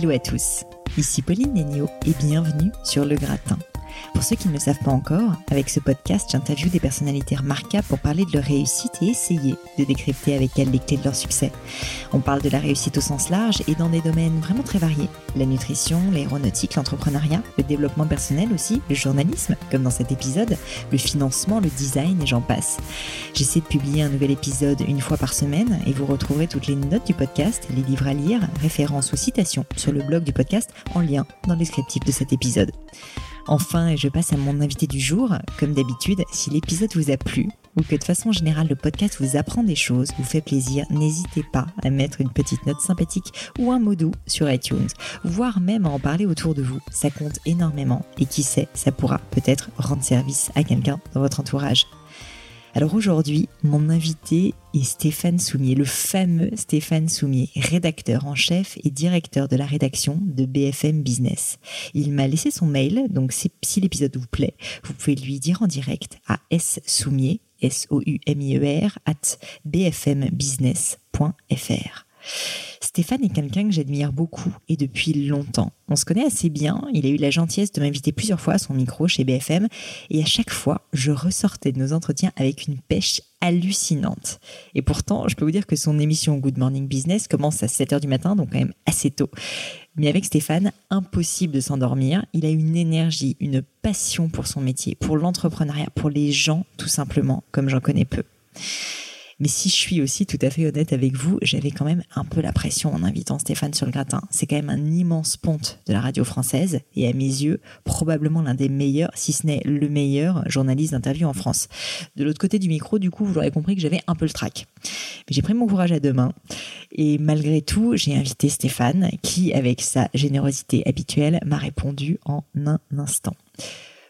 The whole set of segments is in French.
Hello à tous, ici Pauline Léniaud et bienvenue sur Le Gratin. Pour ceux qui ne le savent pas encore, avec ce podcast, j'interviewe des personnalités remarquables pour parler de leur réussite et essayer de décrypter avec elles les clés de leur succès. On parle de la réussite au sens large et dans des domaines vraiment très variés. La nutrition, l'aéronautique, l'entrepreneuriat, le développement personnel aussi, le journalisme, comme dans cet épisode, le financement, le design et j'en passe. J'essaie de publier un nouvel épisode une fois par semaine et vous retrouverez toutes les notes du podcast, les livres à lire, références ou citations sur le blog du podcast en lien dans le descriptif de cet épisode. Enfin, je passe à mon invité du jour. Comme d'habitude, si l'épisode vous a plu ou que de façon générale le podcast vous apprend des choses, vous fait plaisir, n'hésitez pas à mettre une petite note sympathique ou un mot doux sur iTunes, voire même à en parler autour de vous. Ça compte énormément et qui sait, ça pourra peut-être rendre service à quelqu'un dans votre entourage. Alors aujourd'hui, mon invité est Stéphane Soumier, le fameux Stéphane Soumier, rédacteur en chef et directeur de la rédaction de BFM Business. Il m'a laissé son mail, donc si, l'épisode vous plaît, vous pouvez lui dire en direct à soumier, S-O-U-M-I-E-R, at bfmbusiness.fr. Stéphane est quelqu'un que j'admire beaucoup et depuis longtemps. On se connaît assez bien, il a eu la gentillesse de m'inviter plusieurs fois à son micro chez BFM et à chaque fois, je ressortais de nos entretiens avec une pêche hallucinante. Et pourtant, je peux vous dire que son émission Good Morning Business commence à 7h du matin, donc quand même assez tôt. Mais avec Stéphane, impossible de s'endormir. Il a une énergie, une passion pour son métier, pour l'entrepreneuriat, pour les gens, tout simplement, comme j'en connais peu. Mais si je suis aussi tout à fait honnête avec vous, j'avais quand même un peu la pression en invitant Stéphane sur le gratin. C'est quand même un immense ponte de la radio française et à mes yeux, probablement l'un des meilleurs, si ce n'est le meilleur journaliste d'interview en France. De l'autre côté du micro, du coup, vous l'aurez compris que j'avais un peu le trac. Mais j'ai pris mon courage à deux mains et malgré tout, j'ai invité Stéphane qui, avec sa générosité habituelle, m'a répondu en un instant.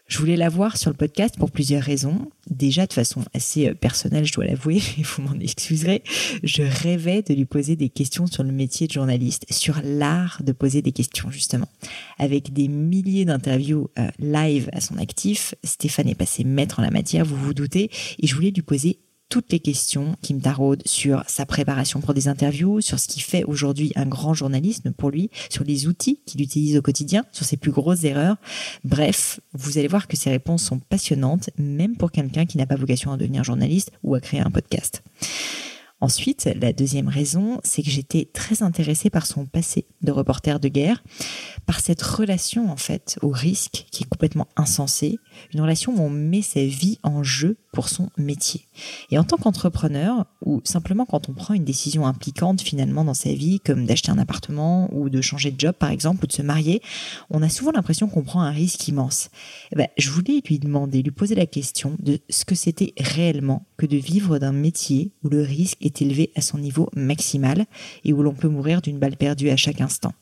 Je voulais la voir sur le podcast pour plusieurs raisons. Déjà de façon assez euh, personnelle, je dois l'avouer, vous m'en excuserez. Je rêvais de lui poser des questions sur le métier de journaliste, sur l'art de poser des questions justement. Avec des milliers d'interviews euh, live à son actif, Stéphane est passé maître en la matière, vous vous doutez, et je voulais lui poser toutes les questions qui me taraudent sur sa préparation pour des interviews, sur ce qui fait aujourd'hui un grand journalisme pour lui, sur les outils qu'il utilise au quotidien, sur ses plus grosses erreurs. Bref, vous allez voir que ces réponses sont passionnantes, même pour quelqu'un qui n'a pas vocation à devenir journaliste ou à créer un podcast. Ensuite, la deuxième raison, c'est que j'étais très intéressée par son passé de reporter de guerre, par cette relation en fait au risque qui est complètement insensée, une relation où on met sa vie en jeu pour son métier. Et en tant qu'entrepreneur, ou simplement quand on prend une décision impliquante finalement dans sa vie, comme d'acheter un appartement ou de changer de job par exemple, ou de se marier, on a souvent l'impression qu'on prend un risque immense. Eh ben, je voulais lui demander, lui poser la question de ce que c'était réellement que de vivre d'un métier où le risque est élevé à son niveau maximal et où l'on peut mourir d'une balle perdue à chaque instant.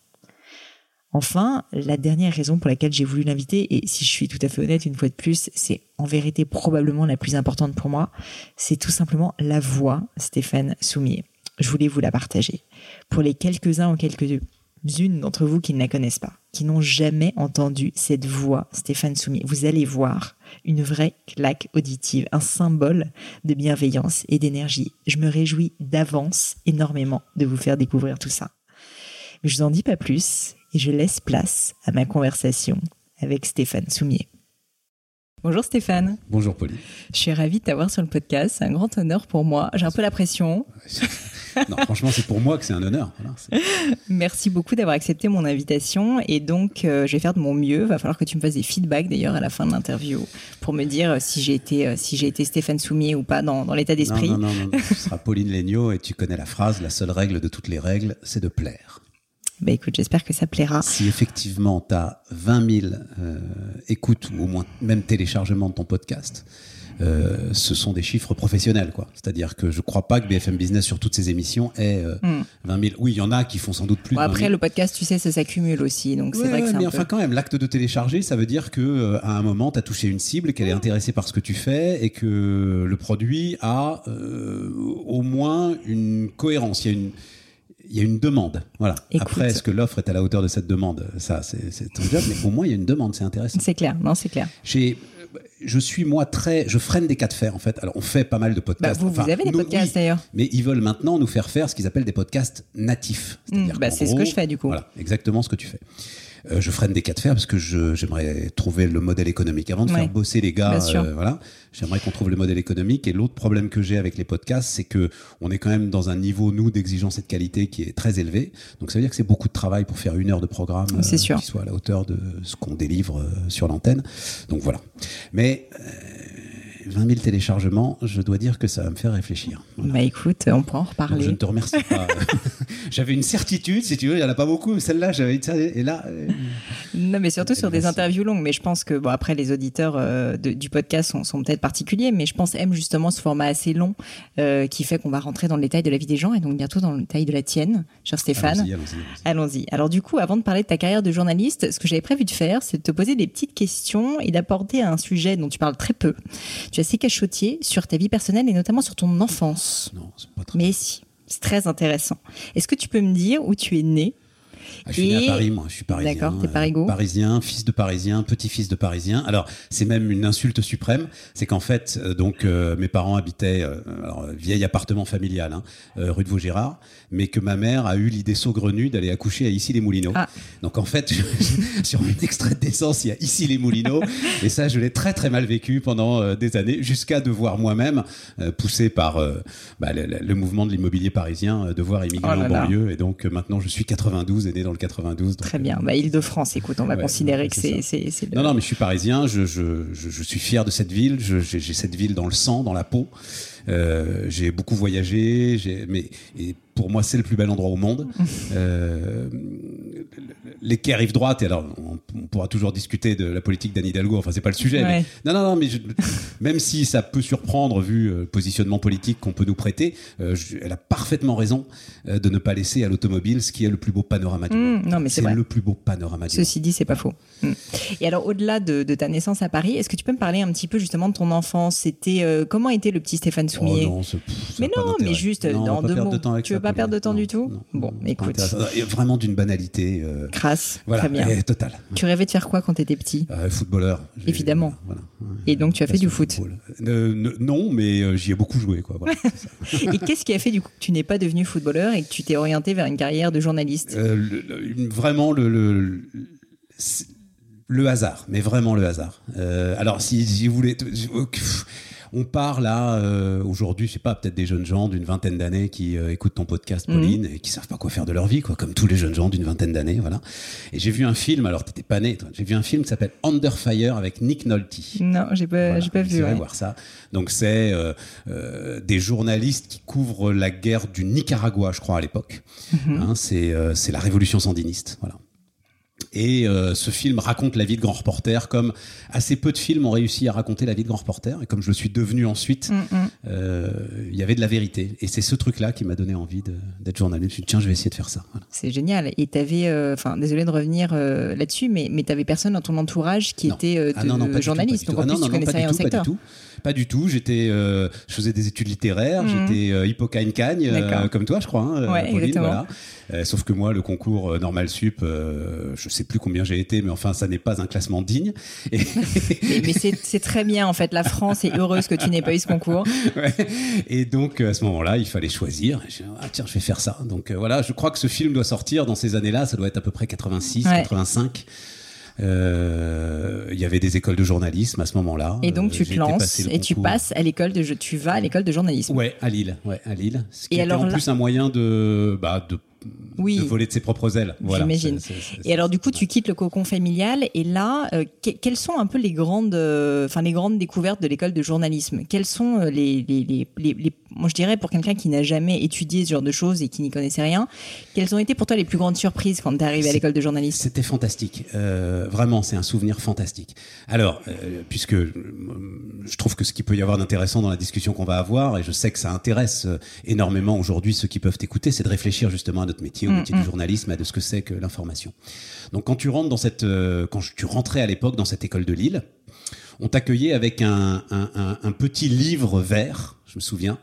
Enfin, la dernière raison pour laquelle j'ai voulu l'inviter, et si je suis tout à fait honnête, une fois de plus, c'est en vérité probablement la plus importante pour moi, c'est tout simplement la voix Stéphane Soumier. Je voulais vous la partager. Pour les quelques-uns ou quelques-unes d'entre vous qui ne la connaissent pas, qui n'ont jamais entendu cette voix Stéphane Soumier, vous allez voir une vraie claque auditive, un symbole de bienveillance et d'énergie. Je me réjouis d'avance énormément de vous faire découvrir tout ça. Mais je vous en dis pas plus et je laisse place à ma conversation avec Stéphane Soumier. Bonjour Stéphane. Bonjour Pauline. Je suis ravie de t'avoir sur le podcast. C'est un grand honneur pour moi. J'ai un peu la pression. non, franchement, c'est pour moi que c'est un honneur. Merci beaucoup d'avoir accepté mon invitation. Et donc, euh, je vais faire de mon mieux. Il va falloir que tu me fasses des feedbacks d'ailleurs à la fin de l'interview pour me dire si j'ai été, euh, si j'ai été Stéphane Soumier ou pas dans, dans l'état d'esprit. Non, non, non, non. Ce sera Pauline Legnaud et tu connais la phrase la seule règle de toutes les règles, c'est de plaire. Bah écoute, j'espère que ça plaira. Si effectivement tu as 20 000 euh, écoutes ou au moins même téléchargements de ton podcast, euh, ce sont des chiffres professionnels, quoi. C'est-à-dire que je crois pas que BFM Business sur toutes ses émissions ait 20 000. Oui, il y en a qui font sans doute plus. Bon, après, le podcast, tu sais, ça s'accumule aussi, donc c'est vrai que c'est Mais enfin, quand même, l'acte de télécharger, ça veut dire que euh, à un moment, tu as touché une cible, qu'elle est intéressée par ce que tu fais et que le produit a euh, au moins une cohérence. Il y a une il y a une demande. Voilà. Après, est-ce que l'offre est à la hauteur de cette demande? Ça, c'est ton job, mais au moins, il y a une demande, c'est intéressant. C'est clair, non, c'est clair. J'ai je suis moi très, je freine des cas de fer en fait. Alors on fait pas mal de Bah, podcasts. vous, vous Enfin, avez des nous, podcasts oui, d'ailleurs. mais ils veulent maintenant nous faire faire ce qu'ils appellent des podcasts natifs. C'est-à-dire Mm, bah, c'est ce que je fais, du coup. Voilà, exactement ce que tu fais. Euh, je freine des cas de fer parce que je- j'aimerais trouver le modèle économique. Avant de Ouais. faire bosser les gars, euh, voilà, j'aimerais qu'on trouve le modèle économique. Et l'autre problème que j'ai avec les podcasts, c'est que on est quand même dans un niveau nous d'exigence et de qualité qui est très élevé. Donc ça veut dire que c'est beaucoup de travail pour faire une heure de programme euh, C'est sûr. qui soit à la hauteur de ce qu'on délivre euh, sur l'antenne. Donc voilà. Mais euh, 20 000 téléchargements, je dois dire que ça va me faire réfléchir. Voilà. Bah écoute, on pourra en Donc, reparler. je ne te remercie pas. j'avais une certitude, si tu veux, il n'y en a pas beaucoup, mais celle-là, j'avais une certitude. Et là, euh, Non, mais surtout sur des interviews longues. Mais je pense que, bon, après, les auditeurs euh, de- du podcast sont, sont peut-être particuliers, mais je pense aiment justement ce format assez long euh, qui fait qu'on va rentrer dans le détail de la vie des gens et donc bientôt dans le détail de la tienne, cher Stéphane. allons-y, allons-y. Allons-y. Alors du coup, avant de parler de ta carrière de journaliste, ce que j'avais prévu de faire, c'est de te poser des petites questions et d'apporter un sujet dont tu parles très peu. Tu assez cachotier sur ta vie personnelle et notamment sur ton enfance. Non, c'est pas très. Mais si, c'est très intéressant. Est-ce que tu peux me dire où tu es né Ah, je suis né à Paris, moi. Je suis parisien. D'accord, t'es euh, parigo. Parisien, fils de parisien, petit-fils de parisien. Alors, c'est même une insulte suprême. C'est qu'en fait, euh, donc, euh, mes parents habitaient, alors, vieil appartement familial, hein, rue de Vaugirard, mais que ma mère a eu l'idée saugrenue d'aller accoucher à Issy-les-Moulineaux. Ah. Donc, en fait, sur une extrait de naissance, il y a Issy-les-Moulineaux. et ça, je l'ai très, très mal vécu pendant des années, jusqu'à devoir moi-même, poussé par bah, le, mouvement de l'immobilier parisien, devoir émigrer Oh en banlieue. Et donc, maintenant, je suis 92 et né dans le 92. donc, Très euh, bien. Bah, Île-de-France, écoute, on va Ouais, considérer que c'est c'est c'est le- Non, non, mais je suis parisien, je, je, je, je suis fier de cette ville, je- j'ai j'ai cette ville dans le sang, dans la peau. Euh, j'ai beaucoup voyagé, j'ai- mais et pour moi, c'est le plus bel endroit au monde. Euh, les quais rive droite, et alors on, on pourra toujours discuter de la politique d'Anne Hidalgo, enfin, c'est pas le sujet. Ouais. Mais, non, non, non, mais je- même si ça peut surprendre vu euh, le positionnement politique qu'on peut nous prêter, euh, je- elle a parfaitement raison de ne pas laisser à l'automobile ce qui est le plus beau panorama du Mmh, monde. non, mais c'est le plus beau panorama du monde. Ceci dit, c'est pas faux. Mm. Et alors, au-delà de, de ta naissance à Paris, est-ce que tu peux me parler un petit peu justement de ton enfance? C'était euh, comment était le petit Stéphane Soumier? Oh non, pff, ça Mais non, mais juste, Non, on dans deux mots. de temps avec Tu veux ça, pas perdre de temps Non, du tout non, Bon, non, écoute. Vraiment d'une banalité. euh, Crasse. voilà, Très bien. et totale. Tu rêvais de faire quoi quand t'étais petit Euh, footballeur. Évidemment. Voilà, ouais. Et donc, tu as fait du foot. Euh, non, mais euh, j'y ai beaucoup joué. Quoi, voilà, c'est ça. Et qu'est-ce qui a fait du coup que tu n'es pas devenu footballeur et que tu t'es orienté vers une carrière de journaliste? Euh, le- le- une- vraiment le, le, hasard, mais vraiment le hasard. Euh, alors, si, si vous voulez. On part là, euh, aujourd'hui, je sais pas, peut-être des jeunes gens d'une vingtaine d'années qui euh, écoutent ton podcast, Mhm. Pauline, et qui savent pas quoi faire de leur vie, quoi, comme tous les jeunes gens d'une vingtaine d'années, voilà. Et j'ai vu un film, alors t'étais pas né, toi, j'ai vu un film qui s'appelle Under Fire avec Nick Nolte. Non, j'ai pas, Voilà, j'ai pas vu. ouais. voir ça. Donc c'est euh, des journalistes qui couvrent la guerre du Nicaragua, je crois à l'époque. Mhm. Hein, c'est c'est la révolution sandiniste, voilà. Et euh, ce film raconte la vie de grand reporter comme assez peu de films ont réussi à raconter la vie de grand reporter. Et comme je le suis devenu ensuite, Mm, mm. euh, il y avait de la vérité. Et c'est ce truc-là qui m'a donné envie d'être journaliste. Je me suis dit, tiens, je vais essayer de faire ça. Voilà. C'est génial. Et t'avais, euh, enfin, désolé de revenir là-dessus, mais, mais t'avais personne dans ton entourage qui Non. était Ah non, non, tout, journaliste. du Donc en tout. plus, Ah non, tu connaissais pas rien au tout, secteur. Pas du tout. Pas du tout. J'étais, euh, je faisais des études littéraires. Mhm. J'étais euh, hippocagne-cagne, euh, comme toi, je crois. hein, euh, Ouais, Pauline, exactement. voilà. Sauf que moi, le concours normal sup, je sais plus combien j'ai été, mais enfin, ça n'est pas un classement digne. Et, Mais, mais c'est très bien en fait. La France est heureuse que tu n'aies pas eu ce concours. ouais. Et donc, à ce moment-là, il fallait choisir. Ah tiens, je vais faire ça. Donc voilà, je crois que ce film doit sortir dans ces années-là. Ça doit être à peu près 86, Ouais. 85. Euh, Il y avait des écoles de journalisme à ce moment-là. Et donc Euh, tu j'ai te lances et tu passes à l'école de, tu vas à l'école de journalisme. Ouais, à Lille. Ouais, à Lille. Ce qui Et était alors en là- plus un moyen de, bah, de, Oui. de voler de ses propres ailes. Voilà. J'imagine. Et alors du coup, tu quittes le cocon familial et là, euh, que- quelles sont un peu les grandes, euh, enfin les grandes découvertes de l'école de journalisme? Quelles sont euh, les, les, les, les- les- moi je dirais pour quelqu'un qui n'a jamais étudié ce genre de choses et qui n'y connaissait rien, quelles ont été pour toi les plus grandes surprises quand tu arrivé à l'école de journalisme? C'était fantastique. Euh, vraiment, c'est un souvenir fantastique. Alors, puisque je trouve que ce qu'il peut y avoir d'intéressant dans la discussion qu'on va avoir, et je sais que ça intéresse énormément aujourd'hui ceux qui peuvent écouter, c'est de réfléchir justement à notre métier, au Mm, métier mm. du journalisme, à de ce que c'est que l'information. Donc, quand tu rentres dans cette, euh, quand tu rentrais à l'époque dans cette école de Lille, on t'accueillait avec un, un- un- un petit livre vert, je me souviens,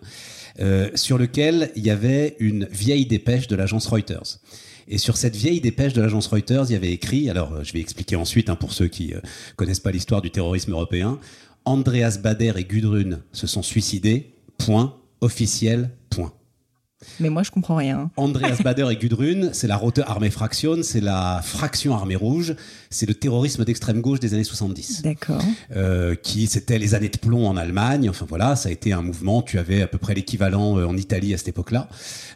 euh, sur lequel il y avait une vieille dépêche de l'agence Reuters. Et sur cette vieille dépêche de l'agence Reuters, il y avait écrit, alors euh, je vais expliquer ensuite hein, pour ceux qui euh, connaissent pas l'histoire du terrorisme européen, Andreas Bader et Gudrun se sont suicidés. Point officiel. Mais moi, je comprends rien. Andreas Bader et Gudrun, c'est la Rote Armee Fraktion, c'est la fraction armée rouge, c'est le terrorisme d'extrême gauche des années 70. D'accord. Euh, qui c'était les années de plomb en Allemagne. Enfin voilà, ça a été un mouvement. Tu avais à peu près l'équivalent euh, en Italie à cette époque-là.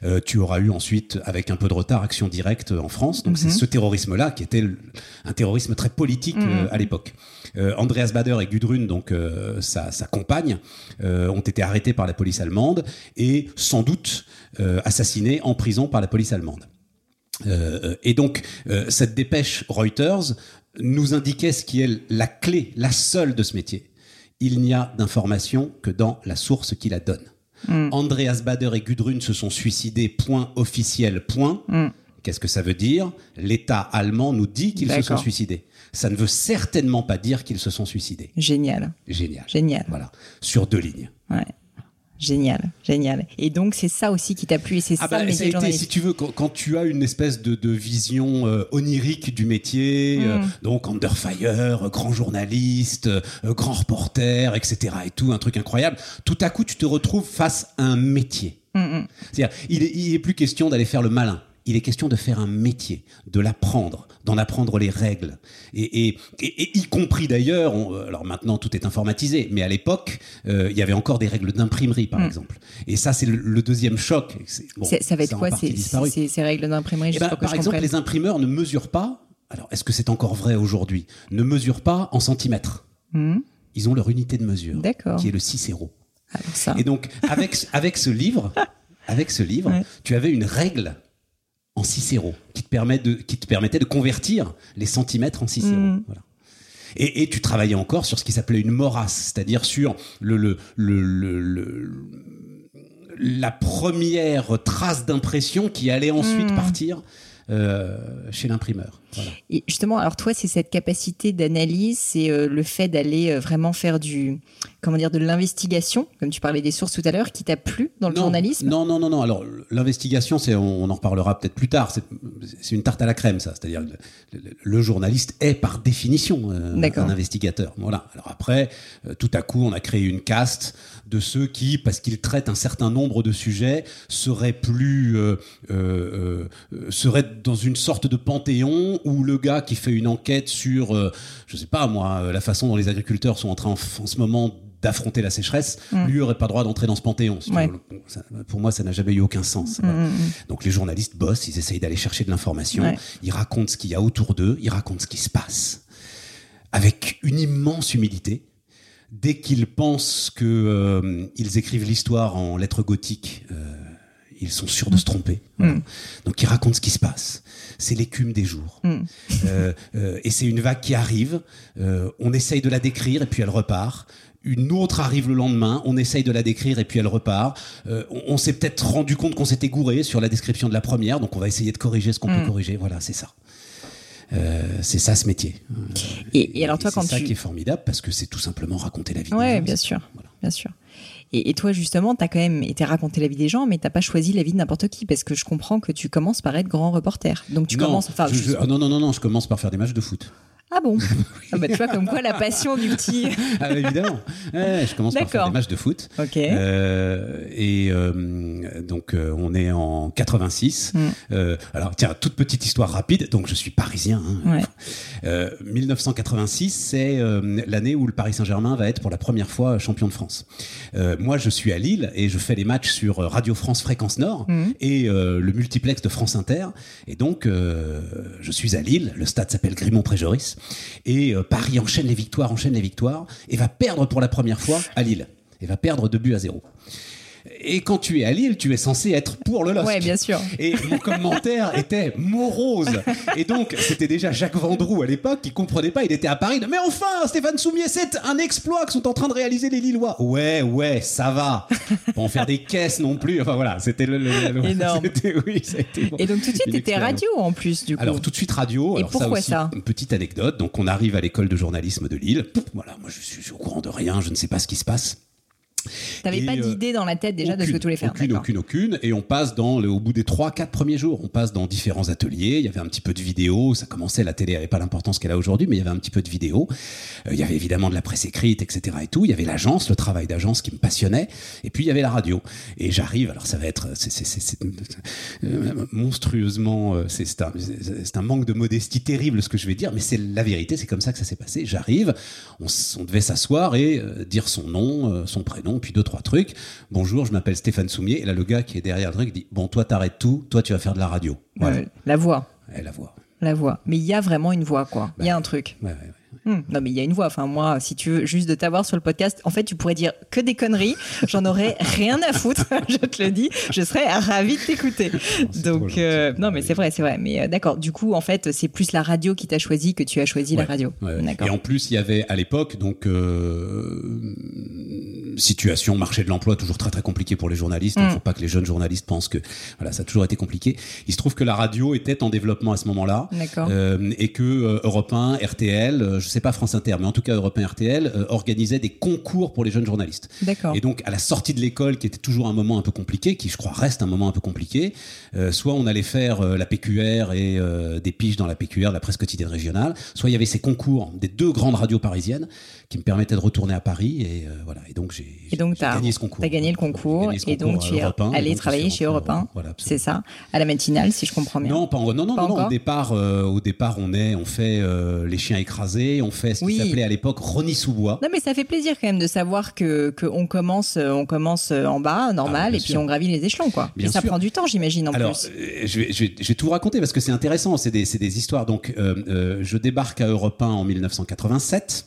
Euh, tu auras eu ensuite, avec un peu de retard, action directe en France. Donc c'est ce terrorisme-là qui était un terrorisme très politique euh, à l'époque. Euh, Andreas Bader et Gudrun, donc euh, sa, sa compagne, euh, ont été arrêtés par la police allemande et sans doute assassinés en prison par la police allemande. Et donc, cette dépêche Reuters nous indiquait ce qui est la clé, la seule de ce métier. Il n'y a d'information que dans la source qui la donne. Andreas Bader et Gudrun se sont suicidés, point officiel, point. Qu'est-ce que ça veut dire? L'État allemand nous dit qu'ils se sont suicidés. Ça ne veut certainement pas dire qu'ils se sont suicidés. Génial. Génial. Génial. Voilà. Sur deux lignes. Ouais. Génial, génial. Et donc, c'est ça aussi qui t'a plu et c'est Ah ça bah, le ça métier a de été, journaliste. si tu veux, quand, quand tu as une espèce de, de vision euh, onirique du métier, euh, Mm. donc under fire, euh, grand journaliste, euh, grand reporter, etc. et tout, un truc incroyable, tout à coup tu te retrouves face à un métier. Mm, C'est-à-dire, il il est plus question d'aller faire le malin. Il est question de faire un métier, de l'apprendre, d'en apprendre les règles. Et, et, et- et y compris d'ailleurs, on- alors maintenant tout est informatisé, mais à l'époque, euh, il y avait encore des règles d'imprimerie, par exemple. Et ça, c'est le, le deuxième choc. Bon, ça va être quoi ces, ces- ces règles d'imprimerie? Eh ben, par je exemple, comprenne. les imprimeurs ne mesurent pas, alors est-ce que c'est encore vrai aujourd'hui, ne mesurent pas en centimètres. Hmm, Ils ont leur unité de mesure, qui est le cicéro. alors ça. Et donc, avec, avec ce livre, avec ce livre, Ouais. tu avais une règle en cicéro qui te, permet de, qui te permettait de convertir les centimètres en cicéro. Mm. Voilà. Et, et tu travaillais encore sur ce qui s'appelait une morasse, c'est-à-dire sur le, le, le, le- la première trace d'impression qui allait ensuite Mm. partir chez l'imprimeur. Voilà. Et justement, alors toi, c'est cette capacité d'analyse, c'est euh, le fait d'aller euh, vraiment faire du, comment dire, de l'investigation, comme tu parlais des sources tout à l'heure, qui t'a plu dans le non, journalisme? Non, non, non, non. Alors, l'investigation, c'est, on, on en reparlera peut-être plus tard. C'est, une tarte à la crème, ça. C'est-à-dire, le, le- le journaliste est par définition euh, un investigateur. Voilà. Alors après, euh, tout à coup, on a créé une caste de ceux qui, parce qu'ils traitent un certain nombre de sujets, seraient plus, euh, euh, euh, seraient dans une sorte de panthéon où le gars qui fait une enquête sur, euh, je sais pas moi, la façon dont les agriculteurs sont en train en, en ce moment d'affronter la sécheresse, lui aurait pas droit d'entrer dans ce panthéon. si tu Mm. Ouais. veux. Ça- pour moi, ça n'a jamais eu aucun sens. Voilà. Donc les journalistes bossent, ils essayent d'aller chercher de l'information, Ouais. ils racontent ce qu'il y a autour d'eux, ils racontent ce qui se passe, avec une immense humilité. Dès qu'ils pensent que euh, écrivent l'histoire en lettres gothiques, euh, ils sont sûrs de se tromper. Voilà. Donc ils racontent ce qui se passe. C'est l'écume des jours. Euh, euh, et c'est une vague qui arrive. euh, on essaye de la décrire et puis elle repart. Une autre arrive le lendemain, on essaye de la décrire et puis elle repart. Euh, on on s'est peut-être rendu compte qu'on s'était gouré sur la description de la première, donc on va essayer de corriger ce qu'on peut corriger. Voilà, c'est ça. Euh, c'est ça ce métier. Euh, Et- et alors toi, c'est quand ça tu- qui est formidable parce que c'est tout simplement raconter la vie. des Ouais, gens, bien c'est- sûr, voilà. bien sûr. Et, et toi, justement, t'as quand même été raconter la vie des gens, mais t'as pas choisi la vie de n'importe qui, parce que je comprends que tu commences par être grand reporter. Donc tu non, commences, enfin, je- je- ah non, non, non, non, je commence par faire des matchs de foot. Ah bon, ah bah, tu vois comme quoi la passion du petit. Ah, évidemment. Ouais, je commence par faire des matchs de foot. Ok. Euh, et euh, donc euh, on est en 86. Mm. Euh, alors tiens, toute petite histoire rapide. Donc je suis parisien. hein. Ouais. Euh, 1986, c'est euh, l'année où le Paris Saint-Germain va être pour la première fois champion de France. Euh, moi, je suis à Lille et je fais les matchs sur Radio France Fréquence Nord Mhm. et le multiplex de France Inter. Et donc, euh, je suis à Lille. Le stade s'appelle Grimont-Préjoris et euh, Paris enchaîne les victoires, enchaîne les victoires et va perdre pour la première fois à Lille. Et va perdre 2 buts à 0. Et quand tu es à Lille, tu es censé être pour le LOSC. Ouais, bien sûr. Et mon commentaire était morose. Et donc, c'était déjà Jacques Vendroux à l'époque qui comprenait pas. Il était à Paris. Mais enfin, Stéphane Soumier, c'est un exploit que sont en train de réaliser les Lillois. Ouais, ouais, ça va. Pas en faire des caisses non plus. Enfin voilà, c'était le. le- le- Énorme. c'était- Oui, ça a été bon. Et donc tout de suite, t'étais radio en plus, du coup. Alors tout de suite radio. Et Alors, pourquoi aussi, ça Une petite anecdote. Donc on arrive à l'école de journalisme de Lille. Voilà, moi je suis au courant de rien, je ne sais pas ce qui se passe. T'avais pas euh, d'idée dans la tête déjà de ce que tu voulais faire. Aucune, aucune, aucune. Et on passe dans, le- au bout des trois, quatre premiers jours, on passe dans différents ateliers. Il y avait un petit peu de vidéo. Ça commençait, la télé n'avait pas l'importance qu'elle a aujourd'hui, mais il y avait un petit peu de vidéo. Euh, il y avait évidemment de la presse écrite, etc. et tout. Il y avait l'agence, le travail d'agence qui me passionnait. Et puis il y avait la radio. Et j'arrive, alors ça va être, c'est, c'est, c'est, c'est, euh, monstrueusement, c'est, un, manque de modestie terrible ce que je vais dire, mais c'est la vérité, c'est comme ça que ça s'est passé. J'arrive, on, devait s'asseoir et euh, dire son nom, son prénom, puis deux, trois trucs. Bonjour, je m'appelle Stéphane Soumier. Et là, le gars qui est derrière le truc dit Bon, toi, t'arrêtes tout, toi, tu vas faire de la radio. Voilà. La voix. Et la voix. La voix. Mais il y a vraiment une voix, quoi. Il y a un truc. Ouais, ouais, ouais. Hmm, Non, mais il y a une voix. Enfin, moi, si tu veux juste de t'avoir sur le podcast, en fait, tu pourrais dire que des conneries. J'en aurais rien à foutre. je te le dis. Je serais ravie de t'écouter. Donc, euh, non, mais c'est vrai, c'est vrai. Mais euh, d'accord. Du coup, en fait, c'est plus la radio qui t'a choisi que tu as choisi la radio. ouais. Et en plus, il y avait à l'époque, donc, euh, situation, marché de l'emploi, toujours très très compliqué pour les journalistes. Il Mm. ne faut pas que les jeunes journalistes pensent que voilà, ça a toujours été compliqué. Il se trouve que la radio était en développement à ce moment-là. Euh, et que euh, Europe 1, RTL, euh, je sais pas France Inter, mais en tout cas Europe 1, RTL euh, organisaient des concours pour les jeunes journalistes. Et donc, à la sortie de l'école, qui était toujours un moment un peu compliqué, qui je crois reste un moment un peu compliqué, euh, soit on allait faire euh, la PQR et euh, des piges dans la PQR, la presse quotidienne régionale, soit il y avait ces concours des deux grandes radios parisiennes qui me permettaient de retourner à Paris. Et euh, voilà. Et donc, j'ai gagné ce concours. T'as gagné le concours gagné et donc tu à es Europe 1, et allé travailler chez Europe 1. Voilà, absolument. c'est ça, à la matinale, si je comprends bien. Non, pas en- non, non, Pas non, non. Au départ, euh, au départ, on est, on fait euh, les chiens écrasés, on fait ce qui Oui. s'appelait à l'époque Ronnie sous bois. Non mais ça fait plaisir quand même de savoir que qu'on commence euh, on commence euh, en bas normal Ah, et puis on gravit les échelons quoi. Bien et ça sûr. prend du temps j'imagine en Alors, plus. euh, je, vais, je, vais, je vais tout raconter parce que c'est intéressant, c'est des, des histoires. Donc, euh, euh, je débarque à Europe 1 en 1987.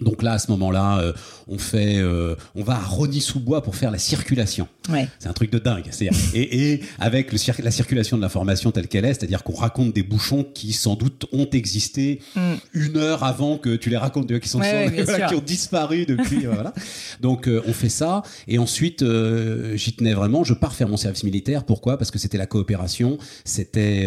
Donc là, à ce moment-là, euh, on fait, euh, on va à Rony-sous-Bois pour faire la circulation. Ouais. C'est un truc de dingue. C'est-à-dire- Et, et avec le cir- la circulation de l'information telle qu'elle est, c'est-à-dire qu'on raconte des bouchons qui sans doute ont existé Mm. une heure avant que tu les racontes, tu vois, qui sont, Ouais, sont- ouais, bien voilà, sûr. qui ont disparu depuis. euh, voilà. Donc euh, on fait ça et ensuite j'y tenais vraiment. Je pars faire mon service militaire. Pourquoi? Parce que c'était la coopération. C'était,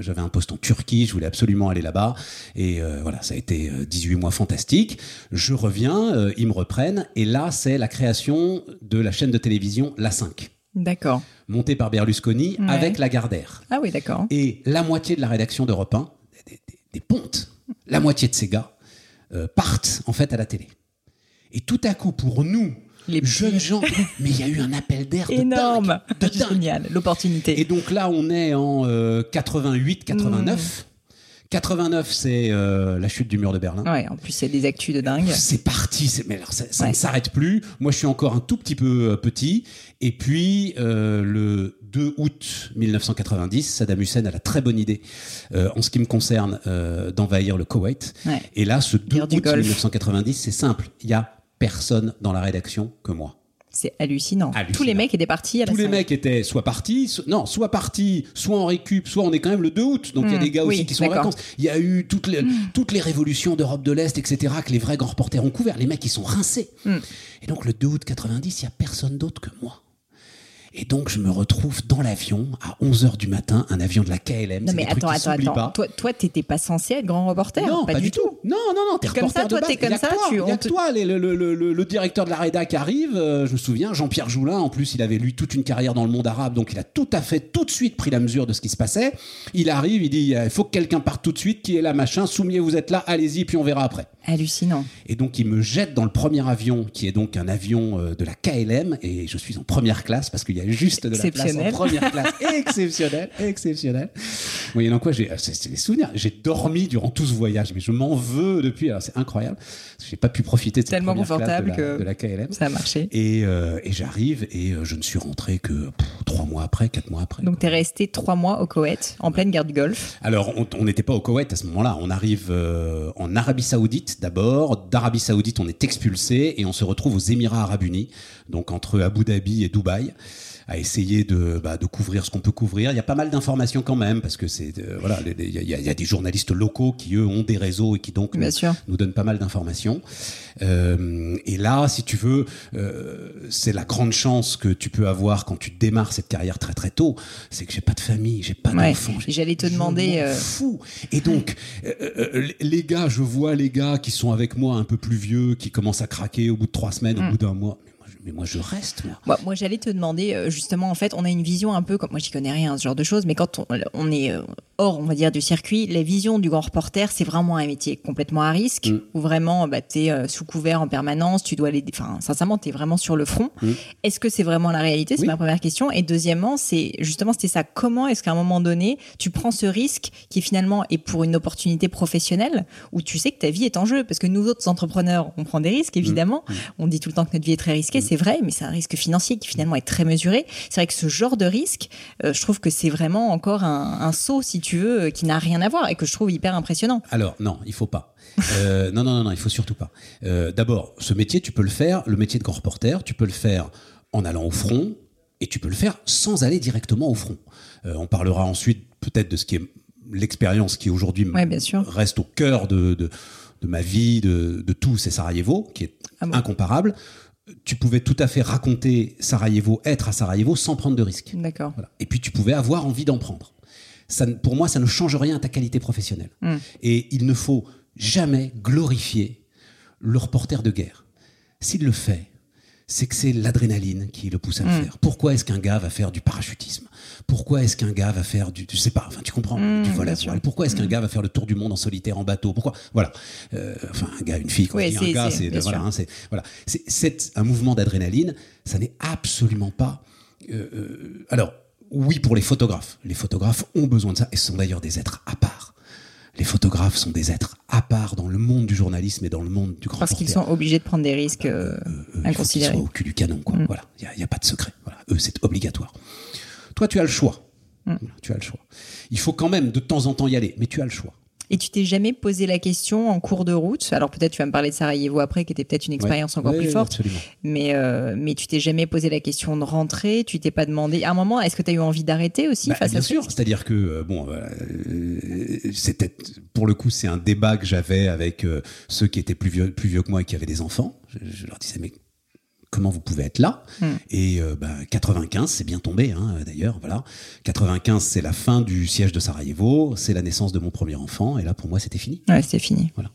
j'avais un poste en Turquie. Je voulais absolument aller là-bas et voilà, ça a été euh, 18 mois fantastiques. Je reviens, euh, ils me reprennent et là c'est la création de la chaîne de télévision La 5 D'accord. montée par Berlusconi Ouais. avec Lagardère. Ah oui d'accord. Et la moitié de la rédaction d'Europe 1, des, des- des pontes, la moitié de ces gars euh, partent en fait à la télé. Et tout à coup, pour nous, Les jeunes gens, mais il y a eu un appel d'air de Énorme. dingue, de dingue. Génial l'opportunité. Et donc là, on est en 88-89. 89, c'est euh, la chute du mur de Berlin. Ouais en plus c'est des actus de dingue. C'est parti, c'est- mais alors ça, ça Ouais. ne s'arrête plus. Moi, je suis encore un tout petit peu euh, petit. Et puis, euh, le 2 août 1990, Saddam Hussein a la très bonne idée, euh, en ce qui me concerne, euh, d'envahir le Koweït. Ouais. Et là, ce 2 Guerre du août Golfe. 1990, c'est simple. Il y a personne dans la rédaction que moi. C'est hallucinant. Hallucinant. Tous les mecs étaient partis à la Tous les mecs étaient soit partis, so- non, soit partis, soit en récup, soit on est quand même le 2 août. Donc il y a Mm, des gars oui, aussi qui sont en vacances. Il y a eu toutes les, toutes les révolutions d'Europe de l'Est, etc., que les vrais grands reporters ont couvert. Les mecs, ils sont rincés. Mm. Et donc le 2 août 90, il y a personne d'autre que moi. Et donc je me retrouve dans l'avion à 11h du matin, un avion de la KLM. Non mais attends attends attends. pas. Toi toi t'étais pas censé être grand reporter. Non, pas, du tout. Non, non, non, t'es Comme reporter ça, toi, de base. t'es comme ça, toi, tu- y a on te- toi, les- le, le- le- le- le directeur de la rédac qui arrive, euh, je me souviens, Jean-Pierre Joulin, en plus, il avait lu toute une carrière dans le monde arabe, donc il a tout à fait, tout de suite pris la mesure de ce qui se passait. Il arrive, il dit, il faut que quelqu'un parte tout de suite, qui est là, machin, Soumier, vous êtes là, allez-y, puis on verra après. Hallucinant. Et donc, il me jette dans le premier avion, qui est donc un avion euh, de la KLM, et je suis en première classe, parce qu'il y a juste de la place en première classe. exceptionnel, exceptionnel. Moyennant quoi, j'ai, c'est, des souvenirs. J'ai dormi durant tout ce voyage, mais je m'en veux depuis. Alors, c'est incroyable. Parce que j'ai pas pu profiter de cette Tellement classe confortable de la, que- de la KLM. Ça a marché. Et, euh, et j'arrive, et euh, je ne suis rentré que pff, trois mois après, quatre mois après. Donc t'es resté trois mois au Koweït en pleine guerre du Golfe. Alors, on on n'était pas au Koweït à ce moment-là. On arrive euh, en Arabie Saoudite d'abord. D'Arabie Saoudite, on est expulsé et on se retrouve aux Émirats Arabes Unis, donc entre Abu Dhabi et Dubaï à essayer de, bah, de couvrir ce qu'on peut couvrir. Il y a pas mal d'informations quand même, parce que c'est euh, voilà, il y, a- il y a des journalistes locaux qui eux ont des réseaux et qui donc nous, donnent pas mal d'informations. Euh, et là, si tu veux, euh, c'est la grande chance que tu peux avoir quand tu démarres cette carrière très très tôt, c'est que j'ai pas de famille, j'ai pas Ouais. d'enfants. J'allais te demander, fous. Et donc, les gars, je vois les gars qui sont avec moi un peu plus vieux, qui commencent à craquer au bout de trois semaines, Mm. au bout d'un mois. Mais moi, je reste. Moi, moi, moi, j'allais te demander euh, justement, en fait, on a une vision un peu comme moi, j'y connais rien ce genre de choses, mais quand on, on est euh, hors, on va dire, du circuit, la vision du grand reporter, c'est vraiment un métier complètement à risque, Mm. où vraiment, bah, t'es euh, sous couvert en permanence, tu dois aller, enfin, sincèrement, t'es vraiment sur le front. Mm. Est-ce que c'est vraiment la réalité? C'est Oui. ma première question. Et deuxièmement, c'est justement, c'était ça. Comment est-ce qu'à un moment donné, tu prends ce risque qui finalement est pour une opportunité professionnelle, où tu sais que ta vie est en jeu? Parce que nous autres entrepreneurs, on prend des risques, évidemment. On dit tout le temps que notre vie est très risquée, c'est vrai, mais c'est un risque financier qui finalement est très mesuré. C'est vrai que ce genre de risque, euh, je trouve que c'est vraiment encore un, un saut, si tu veux, euh, qui n'a rien à voir et que je trouve hyper impressionnant. Alors non, il faut pas. Euh, non, non, non, non, il faut surtout pas. Euh, D'abord, ce métier, tu peux le faire, le métier de grand reporter, tu peux le faire en allant au front et tu peux le faire sans aller directement au front. Euh, on parlera ensuite peut-être de ce qui est l'expérience qui aujourd'hui Ouais, reste au cœur de, de, de ma vie, de, de tout, c'est Sarajevo, qui est Ah bon incomparable. Tu pouvais tout à fait raconter Sarajevo, être à Sarajevo sans prendre de risques. D'accord. Voilà. Et puis tu pouvais avoir envie d'en prendre. Ça, pour moi, ça ne change rien à ta qualité professionnelle. Mm. Et il ne faut jamais glorifier le reporter de guerre. S'il le fait, c'est que c'est l'adrénaline qui le pousse à le Mm. faire. Pourquoi est-ce qu'un gars va faire du parachutisme? Pourquoi est-ce qu'un gars va faire du, je sais pas, enfin tu comprends, Mm, du vol à voile Pourquoi est-ce qu'un gars va faire le tour du monde en solitaire en bateau? Pourquoi? Voilà. Euh, enfin un gars, une fille, quand Oui, je dis un gars, c'est- c'est voilà, hein, c'est voilà, c'est c'est un mouvement d'adrénaline. Ça n'est absolument pas. euh, euh, alors oui pour les photographes. Les photographes ont besoin de ça et ce sont d'ailleurs des êtres à part. Les photographes sont des êtres à part dans le monde du journalisme et dans le monde du grand Parce qu'ils sont obligés de prendre des risques Euh, euh, il faut qu'ils inconsidérés. soient au cul du canon, quoi. Mm. Voilà, il n'y a, pas de secret. Voilà. Eux, c'est obligatoire. Toi, tu as le choix. Mm. Tu as le choix. Il faut quand même de temps en temps y aller, mais tu as le choix. Et tu t'es jamais posé la question en cours de route Alors peut-être tu vas me parler de Sarajevo après, qui était peut-être une expérience encore Ouais, plus forte. Absolument. Mais, euh, mais tu t'es jamais posé la question de rentrer, tu t'es pas demandé. À un moment, est-ce que tu as eu envie d'arrêter aussi Bah, face bien à sûr, c'est-à-dire que euh, bon, euh, c'était pour le coup, c'est un débat que j'avais avec ceux qui étaient plus vieux, plus vieux que moi et qui avaient des enfants. Je, je leur disais mais comment vous pouvez être là Mm. Et euh, bah, 95, c'est bien tombé hein, d'ailleurs. Voilà, 95, c'est la fin du siège de Sarajevo, c'est la naissance de mon premier enfant, et là pour moi c'était fini. Ouais, c'était fini. Voilà.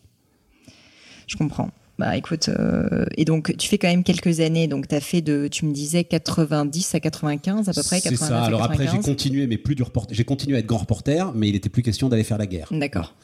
Je comprends. Bah écoute, euh, et donc tu fais quand même quelques années, donc tu as fait de, tu me disais 90 à 95 à peu près, C'est 89 ça. Alors après, j'ai 95. continué, mais plus du reporter. J'ai continué à être grand reporter, mais il n'était plus question d'aller faire la guerre. D'accord.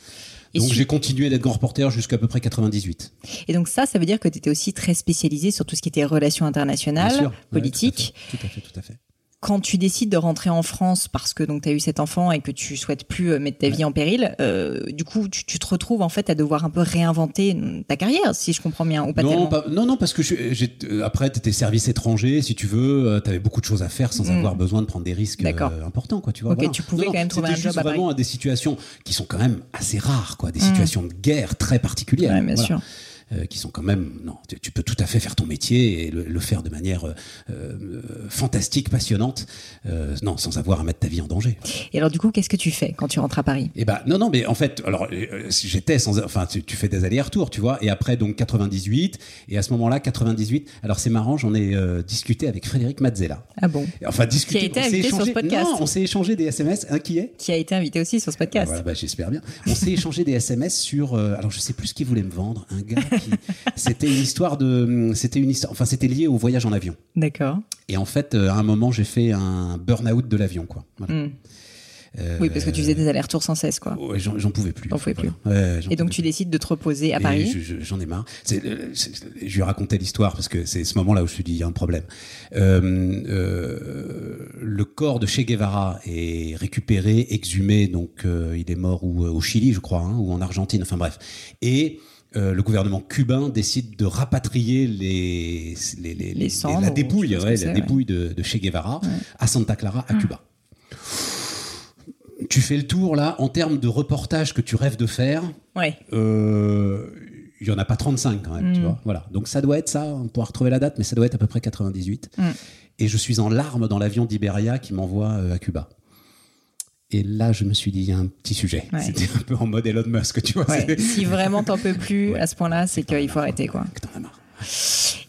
Et, Donc j'ai continué d'être grand reporter jusqu'à peu près 98. et donc ça, ça veut dire que tu étais aussi très spécialisé sur tout ce qui était relations internationales, sûr. Ouais, politique. tout à fait, tout à fait. Tout à fait. Quand tu décides de rentrer en France parce que donc tu as eu cet enfant et que tu souhaites plus euh, mettre ta vie en péril, euh, du coup tu, tu te retrouves en fait à devoir un peu réinventer mm, ta carrière, si je comprends bien, ou pas non, pas- non, non, parce que je- euh, après, tu étais service étranger, si tu veux, tu avais beaucoup de choses à faire sans Mm. avoir besoin de prendre des risques euh, importants, quoi, tu vois. Ok, voilà. tu pouvais Non, quand même trouver un job à vraiment à des situations qui sont quand même assez rares, quoi, des Mm. situations de guerre très particulières. Ouais, bien Voilà. sûr. Euh, qui sont quand même non tu, tu peux tout à fait faire ton métier et le, le faire de manière euh, euh, fantastique passionnante euh, non sans avoir à mettre ta vie en danger Et alors du coup, qu'est-ce que tu fais quand tu rentres à Paris? Et ben non non mais en fait alors j'étais sans enfin tu, tu fais des allers-retours tu vois et après donc 98 et à ce moment-là 98 alors c'est marrant j'en ai discuté avec Frédéric Mazzella Ah bon? Enfin discuté Qui a été on invité sur ce podcast. non on s'est échangé des SMS un qui est? Qui a été invité aussi sur ce podcast. voilà, bah, j'espère bien. On s'est échangé des SMS sur. alors, je sais plus ce qu'il voulait me vendre. Un gars qui. C'était une histoire de. C'était une histoire. Enfin, c'était lié au voyage en avion. D'accord. Et en fait, euh, à un moment, j'ai fait un burn-out de l'avion, quoi. Voilà. Hmm. Euh, Oui, parce que tu faisais des allers-retours sans cesse, quoi. ouais, j'en, j'en pouvais plus. T'en pouvais. Ouais, j'en Et donc tu plus. décides de te reposer à Et Paris. je- je- J'en ai marre. Euh, je lui ai raconté l'histoire parce que c'est ce moment-là où je me suis dit il y a un problème. Euh, euh, le corps de Che Guevara est récupéré, exhumé, donc il est mort ou, au Chili, je crois, hein, ou en Argentine, enfin bref. Et euh, le gouvernement cubain décide de rapatrier les, les, les- les- cendres, la ou dépouille, ouais, la de, de Che Guevara Ouais. à Santa Clara, à Cuba. Tu fais le tour là en termes de reportage que tu rêves de faire. Ouais. Euh, il y en a pas 35 quand même, tu Mm. vois. Voilà. Donc ça doit être ça, on pourra retrouver la date, mais ça doit être à peu près 98. Mm. Et je suis en larmes dans l'avion d'Iberia qui m'envoie euh, à Cuba. Et là, je me suis dit, il y a un petit sujet. Ouais. C'était un peu en mode Elon Musk, tu vois. Ouais. si vraiment t'en peux plus à ce point-là, c'est qu'il faut arrêter, quoi. Que t'en as marre.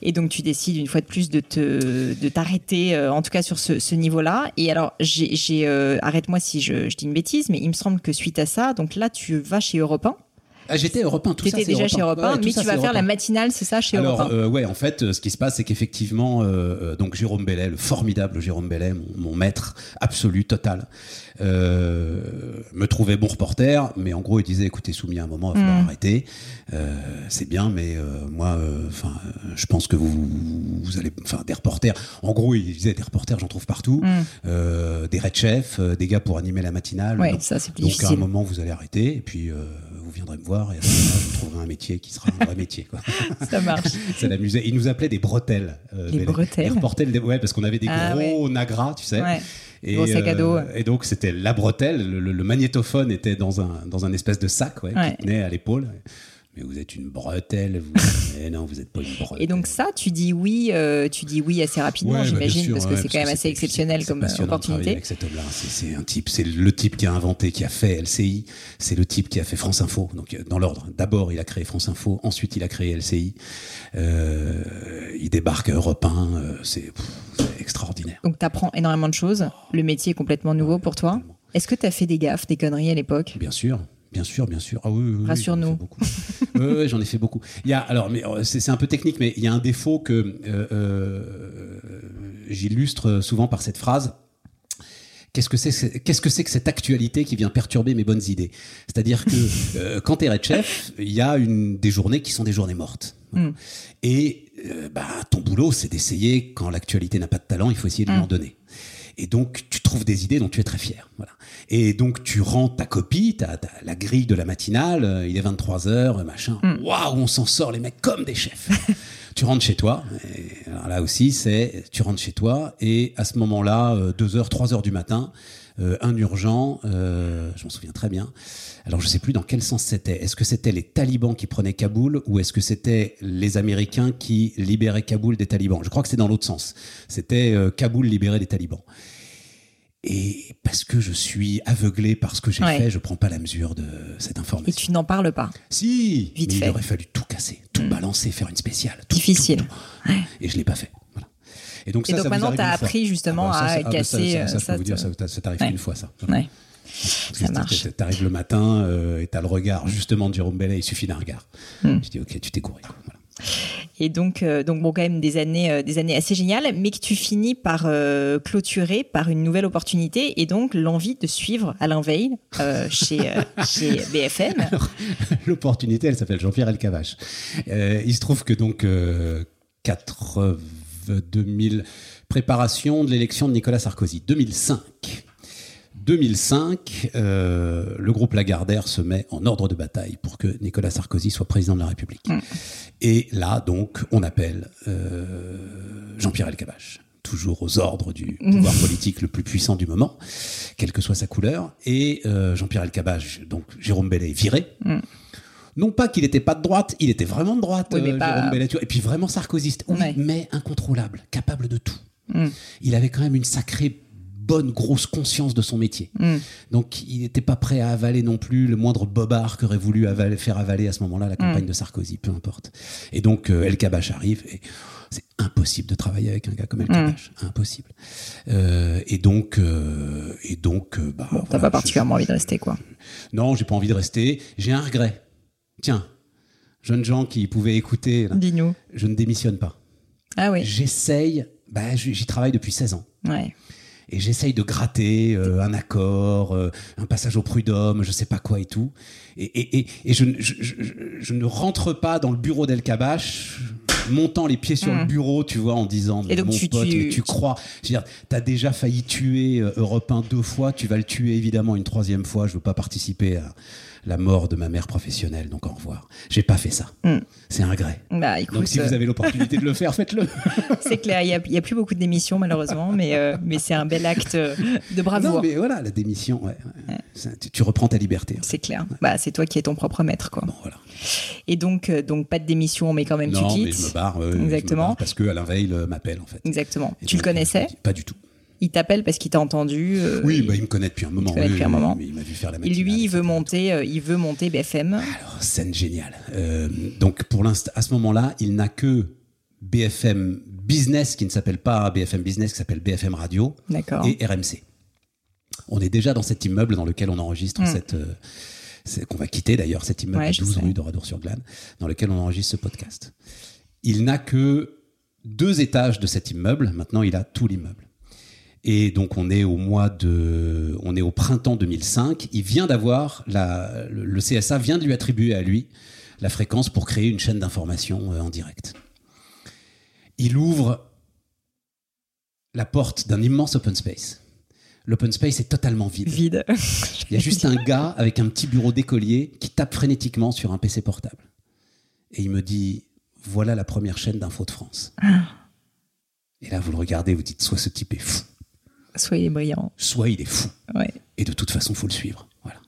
Et donc tu décides une fois de plus de te de t'arrêter, euh, en tout cas sur ce, ce niveau-là. Et alors j'ai j'ai, euh, arrête-moi si je, je dis une bêtise, mais il me semble que suite à ça, donc là tu vas chez Europe 1. Ah, j'étais Europe 1, tout Tu ça. déjà Europe chez 1. Europe 1, Ouais, mais ça, tu vas faire la 1. matinale, c'est ça, chez Alors, Europe 1 euh, ouais, en fait, ce qui se passe, c'est qu'effectivement, euh, euh, donc Jérôme Bellet, le formidable Jérôme Bellet, mon, mon maître absolu, total, euh, me trouvait bon reporter, mais en gros, il disait, écoutez, soumis à un moment, il va falloir Mm. arrêter. C'est bien, mais moi, enfin, je pense que vous, vous allez, enfin, des reporters. En gros, il disait des reporters, j'en trouve partout, Mm. euh, des red chefs, des gars pour animer la matinale. Ouais, Non. ça, c'est plus Donc à un moment, vous allez arrêter, et puis viendrez me voir, et à ce moment-là, vous trouverez un métier qui sera un vrai métier. Quoi. Ça marche. Ça l'amusait. Il nous appelait des bretelles. euh, Les bretelles Les reporters, des- ouais, parce qu'on avait des Ah, gros nagras, tu sais. Ouais. Et, Gros sac à dos. et donc c'était la bretelle. Le, le- le magnétophone était dans un dans un espèce de sac, ouais, Ouais. qui tenait à l'épaule. Mais vous êtes une bretelle, vous. Mais non, vous n'êtes pas une bretelle. Et donc ça, tu dis oui, euh, tu dis oui assez rapidement, Ouais, bah, j'imagine, sûr, parce que ouais, c'est quand même assez exceptionnel comme euh, opportunité. Avec cet homme-là, c'est un type, c'est le type qui a inventé, qui a fait LCI, c'est le type qui a fait France Info. Donc euh, dans l'ordre, d'abord il a créé France Info, ensuite il a créé LCI. Euh, il débarque à Europe 1, euh, c'est extraordinaire. Donc tu apprends énormément de choses. Le métier est complètement nouveau pour toi. Est-ce que tu as fait des gaffes, des conneries à l'époque? Bien sûr. Bien sûr, bien sûr. Ah oui, oui, oui, Rassure-nous. j'en ai fait beaucoup. Ouais, ouais, j'en ai fait beaucoup. Il y a, alors, mais euh, c'est un peu technique, mais il y a un défaut que euh, euh, j'illustre souvent par cette phrase. Qu'est-ce que c'est qu'est-ce que c'est que cette actualité qui vient perturber mes bonnes idées? C'est-à-dire que euh, quand t'es red chef, il y a une des journées qui sont des journées mortes. Voilà. Mm. Et bah ton boulot, c'est d'essayer quand l'actualité n'a pas de talent, il faut essayer de lui Mm. en donner. Et donc, tu trouves des idées dont tu es très fier. Voilà. Et donc, tu rends ta copie, ta, ta- la grille de la matinale, euh, il est 23h, machin. Mm. Waouh, on s'en sort, les mecs, comme des chefs. tu rentres chez toi. Et alors là aussi, c'est, tu rentres chez toi, et à ce moment-là, 2h, 3h du matin, euh, un urgent, euh, je m'en souviens très bien. Alors, je sais plus dans quel sens c'était. Est-ce que c'était les talibans qui prenaient Kaboul ou est-ce que c'était les Américains qui libéraient Kaboul des talibans? Je crois que c'est dans l'autre sens. C'était euh, Kaboul libéré des talibans. Et parce que je suis aveuglé par ce que j'ai Ouais. fait, je prends pas la mesure de cette Et information. tu n'en parles pas. Si, Vite mais fait. il aurait fallu tout casser, tout balancer, faire une spéciale. tout, Difficile. tout, tout. Et je l'ai pas fait. Et donc, ça, donc maintenant, tu as appris justement ah bah à casser. Ça, ah bah euh, ça, je peux vous dire, ça, t'arrive une fois, ça. Ouais. T'arrives le matin euh, et t'as le regard justement de Jérôme Bellet, il suffit d'un regard. Hmm. Je dis ok, tu t'es couru. Et donc, euh, donc bon, quand même des années, euh, des années assez géniales, mais que tu finis par clôturer par une nouvelle opportunité et donc l'envie de suivre Alain Veil chez, BFM. L'opportunité, elle s'appelle Jean-Pierre Elkavache. il se trouve que donc 80 2000, préparation de l'élection de Nicolas Sarkozy, 2005. 2005, euh, le groupe Lagardère se met en ordre de bataille pour que Nicolas Sarkozy soit président de la République. Mm. Et là, donc, on appelle euh, Jean-Pierre Elkabbach, toujours aux ordres du mm. pouvoir politique le plus puissant du moment, quelle que soit sa couleur. Et euh, Jean-Pierre Elkabbach, donc Jérôme Bellet est viré. Mm. Non pas qu'il n'était pas de droite, il était vraiment de droite, Oui, mais euh, pas- Jérôme. Et puis vraiment sarkozyste, oui, Ouais. mais incontrôlable, capable de tout. Mm. Il avait quand même une sacrée bonne grosse conscience de son métier. Mm. Donc il n'était pas prêt à avaler non plus le moindre bobard qu'aurait voulu avaler- faire avaler à ce moment-là la campagne de Sarkozy, peu importe. Et donc euh, El Kabbach arrive et c'est impossible de travailler avec un gars comme El Kabbach, impossible. Euh, et donc euh, et donc bah Bon, t'as pas je- particulièrement envie de rester, quoi. non, j'ai pas envie de rester. J'ai un regret. Tiens, jeunes gens qui pouvaient écouter, là, je ne démissionne pas. Ah oui. J'essaye. Bah, j'y travaille depuis 16 ans. Ouais. Et j'essaye de gratter euh, un accord, euh, un passage au prud'homme, je sais pas quoi et tout. Et, et, et, et je, ne- je, je, je- je ne rentre pas dans le bureau d'El Kabbach, montant les pieds sur le bureau, tu vois, en disant Et donc mon tu- pote, tu- mais tu crois? Je veux dire, t'as déjà failli tuer euh, Europe 1 deux fois, tu vas le tuer évidemment une troisième fois. Je veux pas participer à la mort de ma mère professionnelle, donc au revoir. J'ai pas fait ça. Mm. C'est un regret. Bah écoute, Donc si vous euh, avez l'opportunité de le faire, faites-le. c'est clair, il y a, plus beaucoup de démissions malheureusement, mais, euh, mais c'est un bel acte euh, de bravoure. Non, mais voilà, la démission, ouais, ouais. Ça, tu, tu reprends ta liberté. C'est clair. Bah, c'est toi qui es ton propre maître, quoi. Bon, voilà. Et donc, euh, donc pas de démission, mais quand même non, tu mais quittes. je me barre. ouais, je me Exactement. barre parce que Alain Veil m'appelle en fait. Exactement. Et tu le connaissais Pas du tout. Il t'appelle parce qu'il t'a entendu. euh, Oui, il- bah, il me connaît depuis un moment. connaît oui, depuis un oui, moment. oui, Il m'a vu faire la et matinale. lui, il veut monter, euh, il veut monter BFM. Alors, scène géniale. Euh, donc, pour l'instant, à ce moment-là, il n'a que BFM Business, qui ne s'appelle pas BFM Business, qui s'appelle BFM Radio, et RMC. On est déjà dans cet immeuble dans lequel on enregistre Mm. cette, euh, qu'on va quitter d'ailleurs cet immeuble Ouais, à je 12 sais. rue de Radour-sur-Glane, dans lequel on enregistre ce podcast. Il n'a que deux étages de cet immeuble. Maintenant, il a tout l'immeuble. Et donc, on est au mois de, on est au printemps 2005. Il vient d'avoir la, le, CSA vient de lui attribuer à lui la fréquence pour créer une chaîne d'information euh, en direct. Il ouvre la porte d'un immense open space. L'open space est totalement vide. Vide. Il y a juste un gars avec un petit bureau d'écolier qui tape frénétiquement sur un PC portable. Et il me dit Voilà la première chaîne d'info de France. Et là, vous le regardez, vous dites Soit ce type est fou, Soyez brillant. soit il est fou. Ouais. Et de toute façon, faut le suivre. Voilà.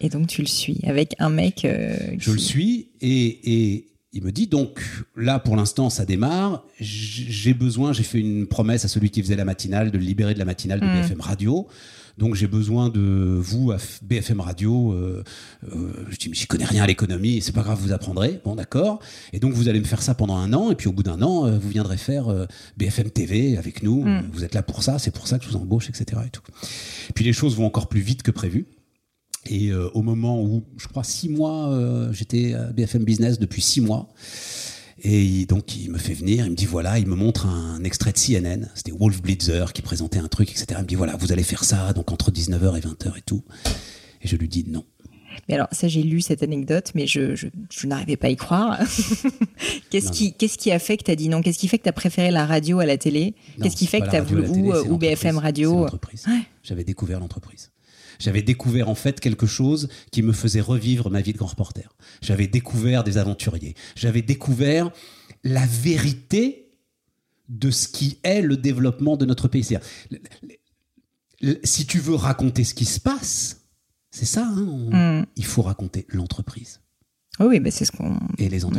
Et donc tu le suis avec un mec. euh, Je le suis et, et il me dit donc là pour l'instant ça démarre. J'ai besoin, j'ai fait une promesse à celui qui faisait la matinale de le libérer de la matinale de Mm. BFM Radio. Donc j'ai besoin de vous à BFM Radio. Euh, euh, je dis mais j'y connais rien à l'économie, c'est pas grave, vous apprendrez. Bon d'accord. Et donc vous allez me faire ça pendant un an et puis au bout d'un an euh, vous viendrez faire euh, BFM TV avec nous. Mm. Vous êtes là pour ça, c'est pour ça que je vous embauche, etc. Et tout. Puis les choses vont encore plus vite que prévu. Et euh, au moment où, je crois, six mois, euh, j'étais à BFM Business depuis six mois. Et il- donc, il me fait venir, il me dit voilà, il me montre un extrait de CNN. C'était Wolf Blitzer qui présentait un truc, etc. Il me dit voilà, vous allez faire ça, donc entre 19h et 20h et tout. Et je lui dis non. Mais alors, ça, j'ai lu cette anecdote, mais je, je, je n'arrivais pas à y croire. qu'est-ce qui, qu'est-ce qui a fait que tu as dit non? Qu'est-ce qui fait que tu as préféré la radio à la télé? Qu'est-ce qui fait que tu as voulu ou, euh, ou. BFM Radio? Ouais. J'avais découvert l'entreprise. J'avais découvert en fait quelque chose qui me faisait revivre ma vie de grand reporter. J'avais découvert des aventuriers. J'avais découvert la vérité de ce qui est le développement de notre pays. Si tu veux raconter ce qui se passe, c'est ça, hein, on- Mm. il faut raconter l'entreprise Oui, oui, bah, c'est ce qu'on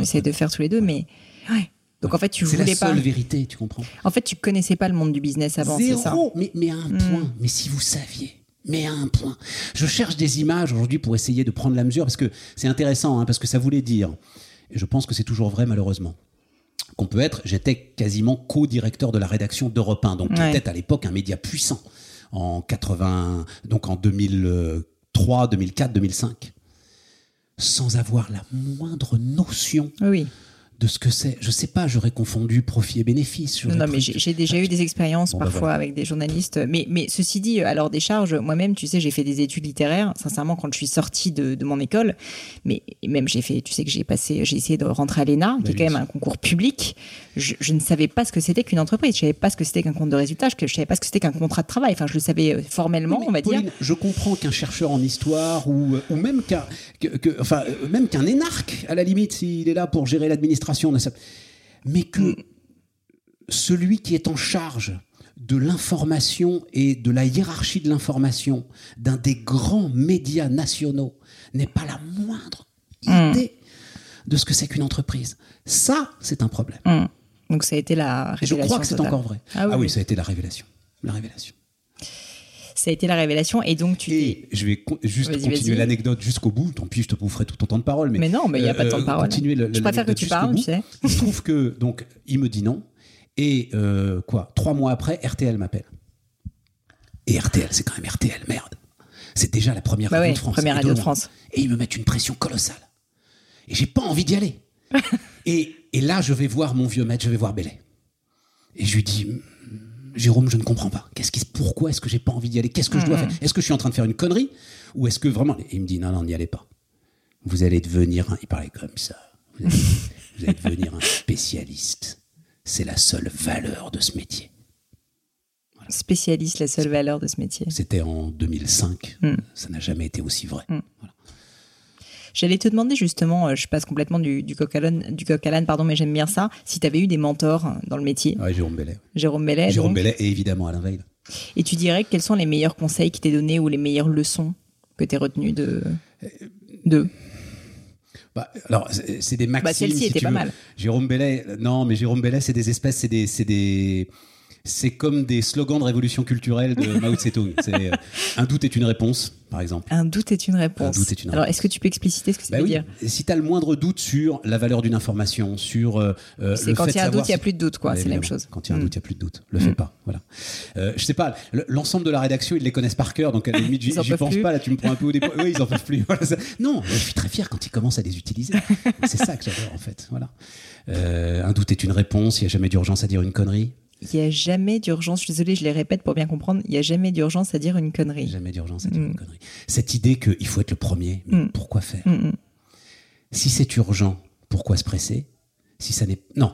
essaie de faire tous les deux, mais ouais. Donc en fait, tu c'est la voulais pas. seule vérité, tu comprends En fait, tu connaissais pas le monde du business avant, c'est ça? Zéro, mais, mais à un Mm. point. Mais si vous saviez. Mais à un point. Je cherche des images aujourd'hui pour essayer de prendre la mesure, parce que c'est intéressant, hein, parce que ça voulait dire, et je pense que c'est toujours vrai malheureusement, qu'on peut être, j'étais quasiment co-directeur de la rédaction d'Europe 1, donc qui Ouais. était à l'époque un média puissant, en 80, donc en 2003, 2004, 2005, sans avoir la moindre notion oui. De ce que c'est. Je sais pas, j'aurais confondu profit et bénéfice. Non, non, mais j'ai déjà eu des expériences Bon, bah, parfois voilà. avec des journalistes. Mais, mais ceci dit, alors des charges, moi-même, tu sais, j'ai fait des études littéraires. Sincèrement, quand je suis sortie de, de mon école, mais même j'ai fait, tu sais que j'ai passé, j'ai essayé de rentrer à l'ENA, qui est quand même un concours public. Je, je ne savais pas ce que c'était qu'une entreprise. Je savais pas ce que c'était qu'un compte de résultat. Je, je savais pas ce que c'était qu'un contrat de travail. Enfin, je le savais euh, formellement, Oui, on va Pauline, dire. Je comprends qu'un chercheur en histoire ou, ou même qu'un que, que- enfin, euh, même qu'un énarque, à la limite, s'il est là pour gérer l'administration, mais que Mm. celui qui est en charge de l'information et de la hiérarchie de l'information d'un des grands médias nationaux n'ait pas la moindre Mm. idée de ce que c'est qu'une entreprise. Ça, c'est un problème. Hum. Donc ça a été la Et je révélation. crois que c'est encore vrai. Ah oui, oui. ça a été la révélation. La révélation. Ça a été la révélation. Et donc tu Et je vais con- juste continuer l'anecdote jusqu'au bout. Tant pis, je te boufferai tout ton temps de parole. Mais, Mais non, mais il y a pas de temps de euh, parole. continuer Je préfère que tu parles, tu sais. Se trouve que, donc, il me dit non. Et euh, quoi? Trois mois après, RTL m'appelle. Et RTL, c'est quand même RTL, merde. C'est déjà la première Bah radio ouais, de France. première radio de. France. Et ils me mettent une pression colossale. Et j'ai pas envie d'y aller. et, et là, je vais voir mon vieux maître, je vais voir Bellet. Et je lui dis, Jérôme, je ne comprends pas. Qu'est-ce qui, pourquoi est-ce que j'ai pas envie d'y aller? Qu'est-ce que je dois faire? Est-ce que je suis en train de faire une connerie? Ou est-ce que vraiment Et il me dit, non, non, n'y allez pas. Vous allez devenir un... Il parlait comme ça. Vous allez, vous allez devenir un spécialiste. C'est la seule valeur de ce métier. spécialiste, la seule valeur de ce métier. C'était en 2005. Mm. Ça n'a jamais été aussi vrai. J'allais te demander justement, euh, je passe complètement du, du coq à l'âne, du coq à l'âne, pardon, mais j'aime bien ça. Si tu avais eu des mentors euh, dans le métier, Ouais, Jérôme Bellet. Jérôme Bellet, Jérôme Bellet et évidemment Alain Veil. et tu dirais quels sont les meilleurs conseils qui t'aient donnés ou les meilleures leçons que tu as retenues de d'eux Bah, alors, c'est des maximes. Bah, celle-ci si était pas veux. mal. Jérôme Bellet, non, mais Jérôme Bellet, c'est des espèces, c'est des, c'est des, c'est comme des slogans de révolution culturelle de Mao Tse-tung. C'est euh, un doute est une réponse, par exemple. Un doute est une réponse. Un doute est une Alors, est-ce que tu peux expliciter ce que ça Bah veut oui. dire Si tu as le moindre doute sur la valeur d'une information, sur euh, euh, C'est le quand il y a un doute, il n'y a si- plus de doute, quoi. C'est la même chose. Quand il y a un Mm. doute, il n'y a plus de doute. Le fais pas. Voilà. Euh, je sais pas, le- l'ensemble de la rédaction, ils les connaissent par cœur, donc à la limite, j'y pense plus. pas. Là, tu me prends un peu au dépôt. Oui, ils en peuvent plus. Voilà, Non, je suis très fier quand ils commencent à les utiliser. C'est ça que j'adore, en fait. Voilà. Euh, un doute est une réponse. Il n'y a jamais d'urgence à dire une connerie. Il n'y a jamais d'urgence. Je suis désolée, je les répète pour bien comprendre. Il n'y a jamais d'urgence à dire une connerie. Jamais d'urgence à dire Mm. une connerie. Cette idée qu'il faut être le premier, mais Mm. pourquoi faire Mm, mm. Si c'est urgent, pourquoi se presser? Si ça n'est non,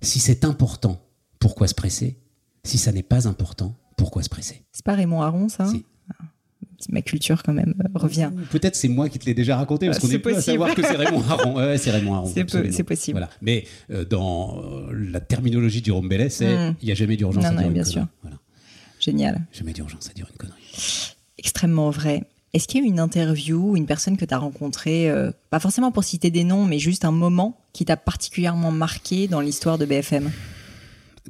si c'est important, pourquoi se presser? Si ça n'est pas important, pourquoi se presser? C'est pas Raymond Aron, ça? Si. Ma culture, quand même, euh, revient. Peut-être c'est moi qui te l'ai déjà raconté parce Euh, qu'on est plus à savoir que c'est Raymond Aron. Ouais, c'est Raymond Aron. C'est possible. Voilà. Mais euh, dans la terminologie de Jérôme Bellet, c'est il Mm. n'y a jamais d'urgence Non, à non, dire une bien connerie. sûr. Voilà. Génial. Jamais d'urgence à dire une connerie. Extrêmement vrai. Est-ce qu'il y a eu une interview ou une personne que tu as rencontrée, euh, pas forcément pour citer des noms, mais juste un moment qui t'a particulièrement marqué dans l'histoire de BFM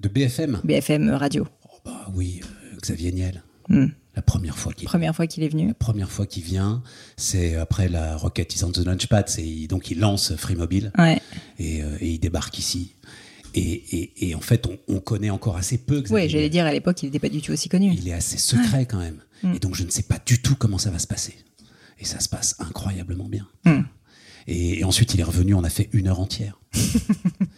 De BFM BFM Radio. Oh, bah oui, euh, Xavier Niel. Hmm. La première fois qu'il Première fois qu'il est venu. La première fois qu'il vient, c'est après la Rocket is on the Launchpad. C'est donc il lance Free Mobile Ouais. et, euh, et il débarque ici. Et, et- et en fait, on, on connaît encore assez peu. Ouais, j'allais dire à l'époque, il n'était pas du tout aussi connu. Il est assez secret quand même. Mm. Et donc je ne sais pas du tout comment ça va se passer. Et ça se passe incroyablement bien. Mm. Et, ensuite, il est revenu. On a fait une heure entière.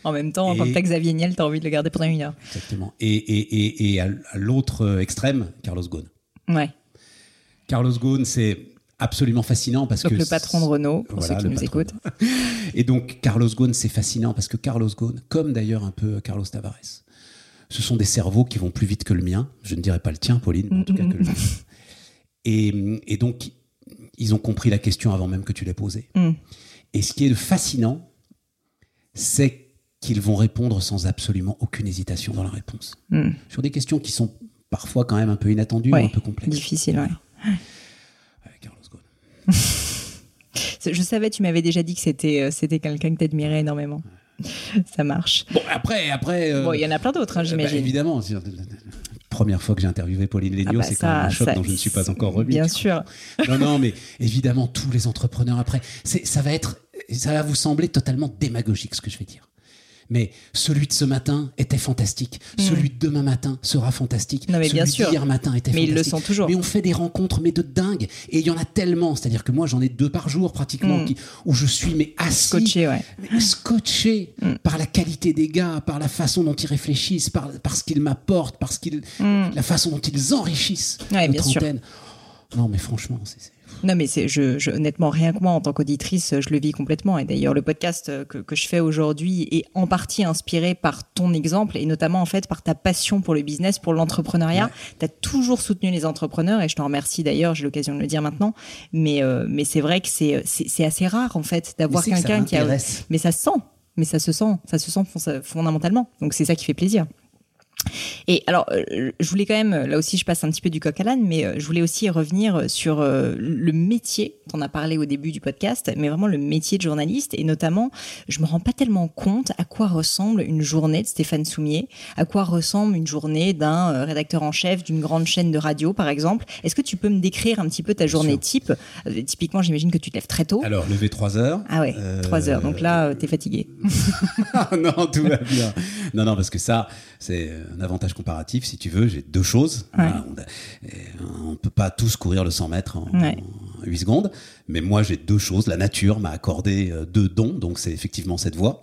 En même temps, Et- quand t'as Xavier Niel, t'as envie de le garder pendant une heure. Exactement. Et, et, à, l'autre extrême, Carlos Ghosn. Ouais. Carlos Ghosn, c'est absolument fascinant parce Donc que le patron de Renault, pour Voilà, ceux qui nous écoutent. Et donc Carlos Ghosn, c'est fascinant parce que Carlos Ghosn, comme d'ailleurs un peu Carlos Tavares, ce sont des cerveaux qui vont plus vite que le mien. Je ne dirais pas le tien, Pauline, mais en tout cas que le mien. Et, et donc, ils ont compris la question avant même que tu l'aies posée. Mm. Et ce qui est fascinant, c'est qu'ils vont répondre sans absolument aucune hésitation dans la réponse. Mm. Sur des questions qui sont parfois quand même un peu inattendues, Ouais, un peu complexes. Difficile, ouais. Carlos Ghosn. Je savais, tu m'avais déjà dit que c'était euh, c'était quelqu'un que t'admirais énormément. Ça marche. Bon, après, après. euh, Bon, il y en a plein d'autres, hein, bah, j'imagine. évidemment. c'est- Première fois que j'ai interviewé Pauline Léniaud, Ah bah c'est quand même un choc ça- dont je ne suis pas encore remis. Bien sûr. Non, non, mais évidemment, tous les entrepreneurs après, ça va être, ça va vous sembler totalement démagogique ce que je vais dire. Mais celui de ce matin était fantastique. Celui de demain matin sera fantastique. Non, mais celui bien sûr. d'hier matin était Mais ils le fantastique. sont toujours. Mais on fait des rencontres, mais de dingue. Et il y en a tellement. C'est-à-dire que moi, j'en ai deux par jour pratiquement, Mm. qui- où je suis mais assis, Coaché, ouais. mais scotché Mm. par la qualité des gars, par la façon dont ils réfléchissent, par, par ce qu'ils m'apportent, parce qu'ils, la façon dont ils enrichissent. Ouais, notre bien sûr. Non, mais franchement, c'est- Non, mais c'est, je, je- honnêtement, rien que moi, en tant qu'auditrice, je le vis complètement. Et d'ailleurs, le podcast euh, que, que je fais aujourd'hui est en partie inspiré par ton exemple et notamment, en fait, par ta passion pour le business, pour l'entrepreneuriat. Ouais. Tu as toujours soutenu les entrepreneurs et je t'en remercie d'ailleurs, j'ai l'occasion de le dire maintenant. Mais, euh, mais c'est vrai que c'est, c'est, c'est assez rare, en fait, d'avoir quelqu'un qui a. Mais ça se sent. Mais ça se sent. Ça se sent fon- fondamentalement. Donc, c'est ça qui fait plaisir. Et alors, euh, je voulais quand même, là aussi, je passe un petit peu du coq à l'âne, mais euh, je voulais aussi revenir sur euh, le métier. T'en as parlé au début du podcast, mais vraiment le métier de journaliste. Et notamment, je me rends pas tellement compte à quoi ressemble une journée de Stéphane Soumier, à quoi ressemble une journée d'un rédacteur en chef d'une grande chaîne de radio, par exemple. Est-ce que tu peux me décrire un petit peu ta journée type? Typiquement, j'imagine que tu te lèves très tôt. Alors, lever 3 heures. Ah ouais, Euh, trois heures. Donc là, euh, t'es fatigué. Non, tout va bien. Non, non, parce que ça, c'est un avantage comparatif, si tu veux. J'ai deux choses. Voilà, on ne peut pas tous courir le 100 mètres en, Ouais. en 8 secondes. Mais moi, j'ai deux choses. La nature m'a accordé euh, deux dons. Donc, c'est effectivement cette voie.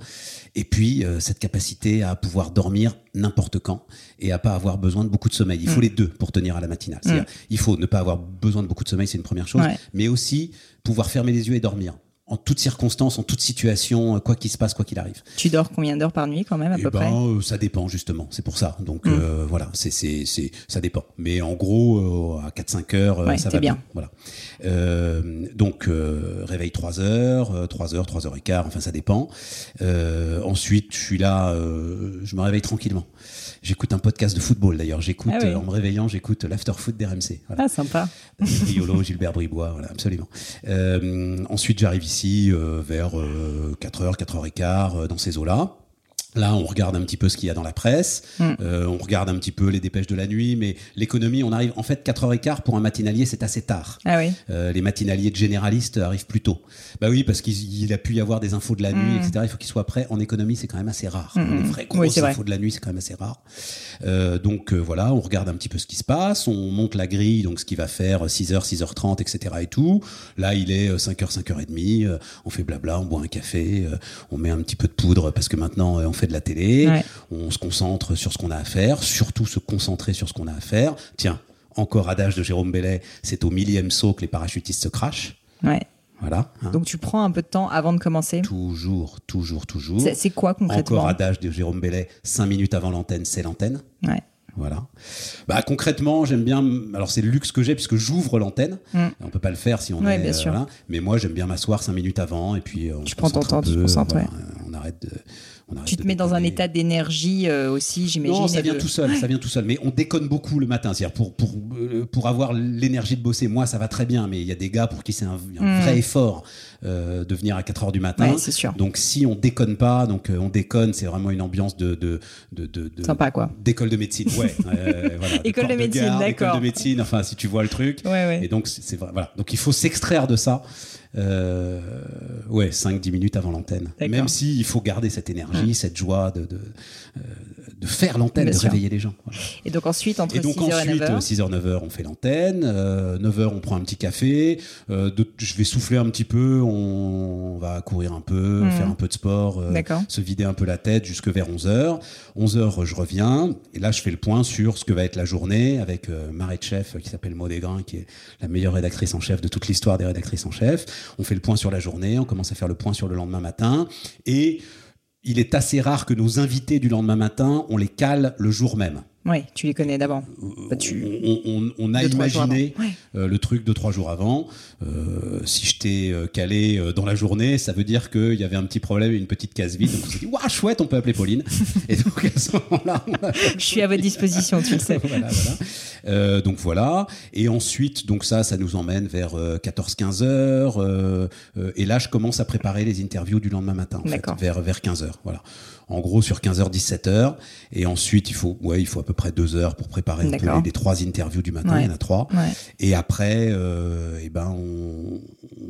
Et puis, euh, cette capacité à pouvoir dormir n'importe quand et à pas avoir besoin de beaucoup de sommeil. Il faut les deux pour tenir à la matinale. C'est-à-dire, il faut ne pas avoir besoin de beaucoup de sommeil, c'est une première chose. Ouais. Mais aussi pouvoir fermer les yeux et dormir. En toutes circonstances, en toute situation, quoi qu'il se passe, quoi qu'il arrive. Tu dors combien d'heures par nuit quand même, à Eh peu ben, près? euh, ça dépend justement, c'est pour ça. Donc Mm. euh, voilà, c'est c'est c'est ça dépend. Mais en gros euh, à 4-5 heures, euh, Ouais, ça va bien. bien. Voilà. Euh, donc euh, réveil 3 heures, euh, 3 heures, 3 heures et quart, enfin ça dépend. Euh, ensuite, je suis là, euh, je me réveille tranquillement. J'écoute un podcast de football d'ailleurs. J'écoute Ah oui. euh, en me réveillant, j'écoute l'after foot d'RMC. Voilà. Ah, sympa. Riolo, Gilbert Bribois, voilà, absolument. Euh, ensuite, j'arrive ici euh, vers 4h, 4h15 euh, dans ces eaux-là. Là, on regarde un petit peu ce qu'il y a dans la presse, Mm. euh, on regarde un petit peu les dépêches de la nuit, mais l'économie, on arrive en fait 4h15 pour un matinalier, c'est assez tard. Ah oui. Euh, les matinaliers de généralistes arrivent plus tôt. Bah oui, parce qu'il il a pu y avoir des infos de la nuit, Mm. etc. Il faut qu'ils soient prêts. En économie, c'est quand même assez rare. Mm, Les vraies Oui, grosses c'est vrai. infos de la nuit, c'est quand même assez rare. Euh, donc euh, voilà, on regarde un petit peu ce qui se passe, on monte la grille, donc ce qui va faire 6h, 6h30, etc. et tout. Là, il est euh, 5h, 5h30, euh, on fait blabla, on boit un café, euh, on met un petit peu de poudre parce que maintenant euh, on fait de la télé, Ouais. on se concentre sur ce qu'on a à faire, surtout se concentrer sur ce qu'on a à faire. Tiens, encore adage de Jérôme Bellet, c'est au millième saut que les parachutistes se crachent. Ouais. Voilà. hein. Donc tu prends un peu de temps avant de commencer? Toujours, toujours, toujours. C'est quoi concrètement? Encore adage de Jérôme Bellet, 5 minutes avant l'antenne, c'est l'antenne. Ouais. Voilà. Bah concrètement, j'aime bien. Alors c'est le luxe que j'ai puisque j'ouvre l'antenne. Mm. On peut pas le faire si on Ouais, est. bien sûr. voilà. Mais moi, j'aime bien m'asseoir cinq minutes avant et puis euh, on Tu se prends ton temps, tu te concentres, voilà, ouais. euh, On arrête de. On Tu te mets dans un état d'énergie euh, aussi, j'imagine. Non, ça vient de- tout seul, ça vient tout seul. Mais on déconne beaucoup le matin. C'est-à-dire pour pour euh, pour avoir l'énergie de bosser. Moi, ça va très bien, mais il y a des gars pour qui c'est un, un Mm. vrai effort euh, de venir à 4 heures du matin. Ouais, c'est sûr. Donc si on déconne pas, donc euh, on déconne, c'est vraiment une ambiance de de de, de, de- Sympa quoi. d'école de médecine. Ouais. voilà, École de médecine, d'accord. École de médecine. Enfin, si tu vois le truc. Ouais, ouais. Et donc c'est. Voilà. Donc il faut s'extraire de ça. Euh, ouais, 5-10 minutes avant l'antenne. Même si il faut garder cette énergie, cette joie de de, de faire l'antenne, de sûr. réveiller les gens. Voilà. Et donc ensuite, entre Et donc 6h et ensuite, 9h. 6h, 9h, on fait l'antenne. Euh, 9h, on prend un petit café. Euh, de- je vais souffler un petit peu. On va courir un peu, Mhm. faire un peu de sport, euh, se vider un peu la tête jusque vers 11h. 11h, je reviens. Et là, je fais le point sur ce que va être la journée avec euh, Marie de chef qui s'appelle Maud Desgrains, qui est la meilleure rédactrice en chef de toute l'histoire des rédactrices en chef. On fait le point sur la journée. On commence à faire le point sur le lendemain matin. Et il est assez rare que nos invités du lendemain matin, on les cale le jour même. Oui, tu les connais d'avant. Bah, tu- On, on- on a Deux, imaginé. Ouais. euh, le truc deux trois jours avant. Euh, si je t'ai euh, calé euh, dans la journée, ça veut dire qu'il y avait un petit problème, une petite case vide. Donc on s'est dit, waouh, chouette, on peut appeler Pauline. Et donc à ce moment-là, Je suis à votre disposition, tu le sais. voilà, voilà. Euh, donc voilà. Et ensuite, donc ça, ça nous emmène vers 14-15 heures. euh, euh, et là, je commence à préparer les interviews du lendemain matin, en fait, vers vers 15 heures. Voilà. En gros, sur 15h, 17h. Et ensuite, il faut, ouais, il faut à peu près deux heures pour préparer un peu D'accord. les, les trois interviews du matin. Ouais. Il y en a trois. Ouais. Et après, euh, eh ben, on,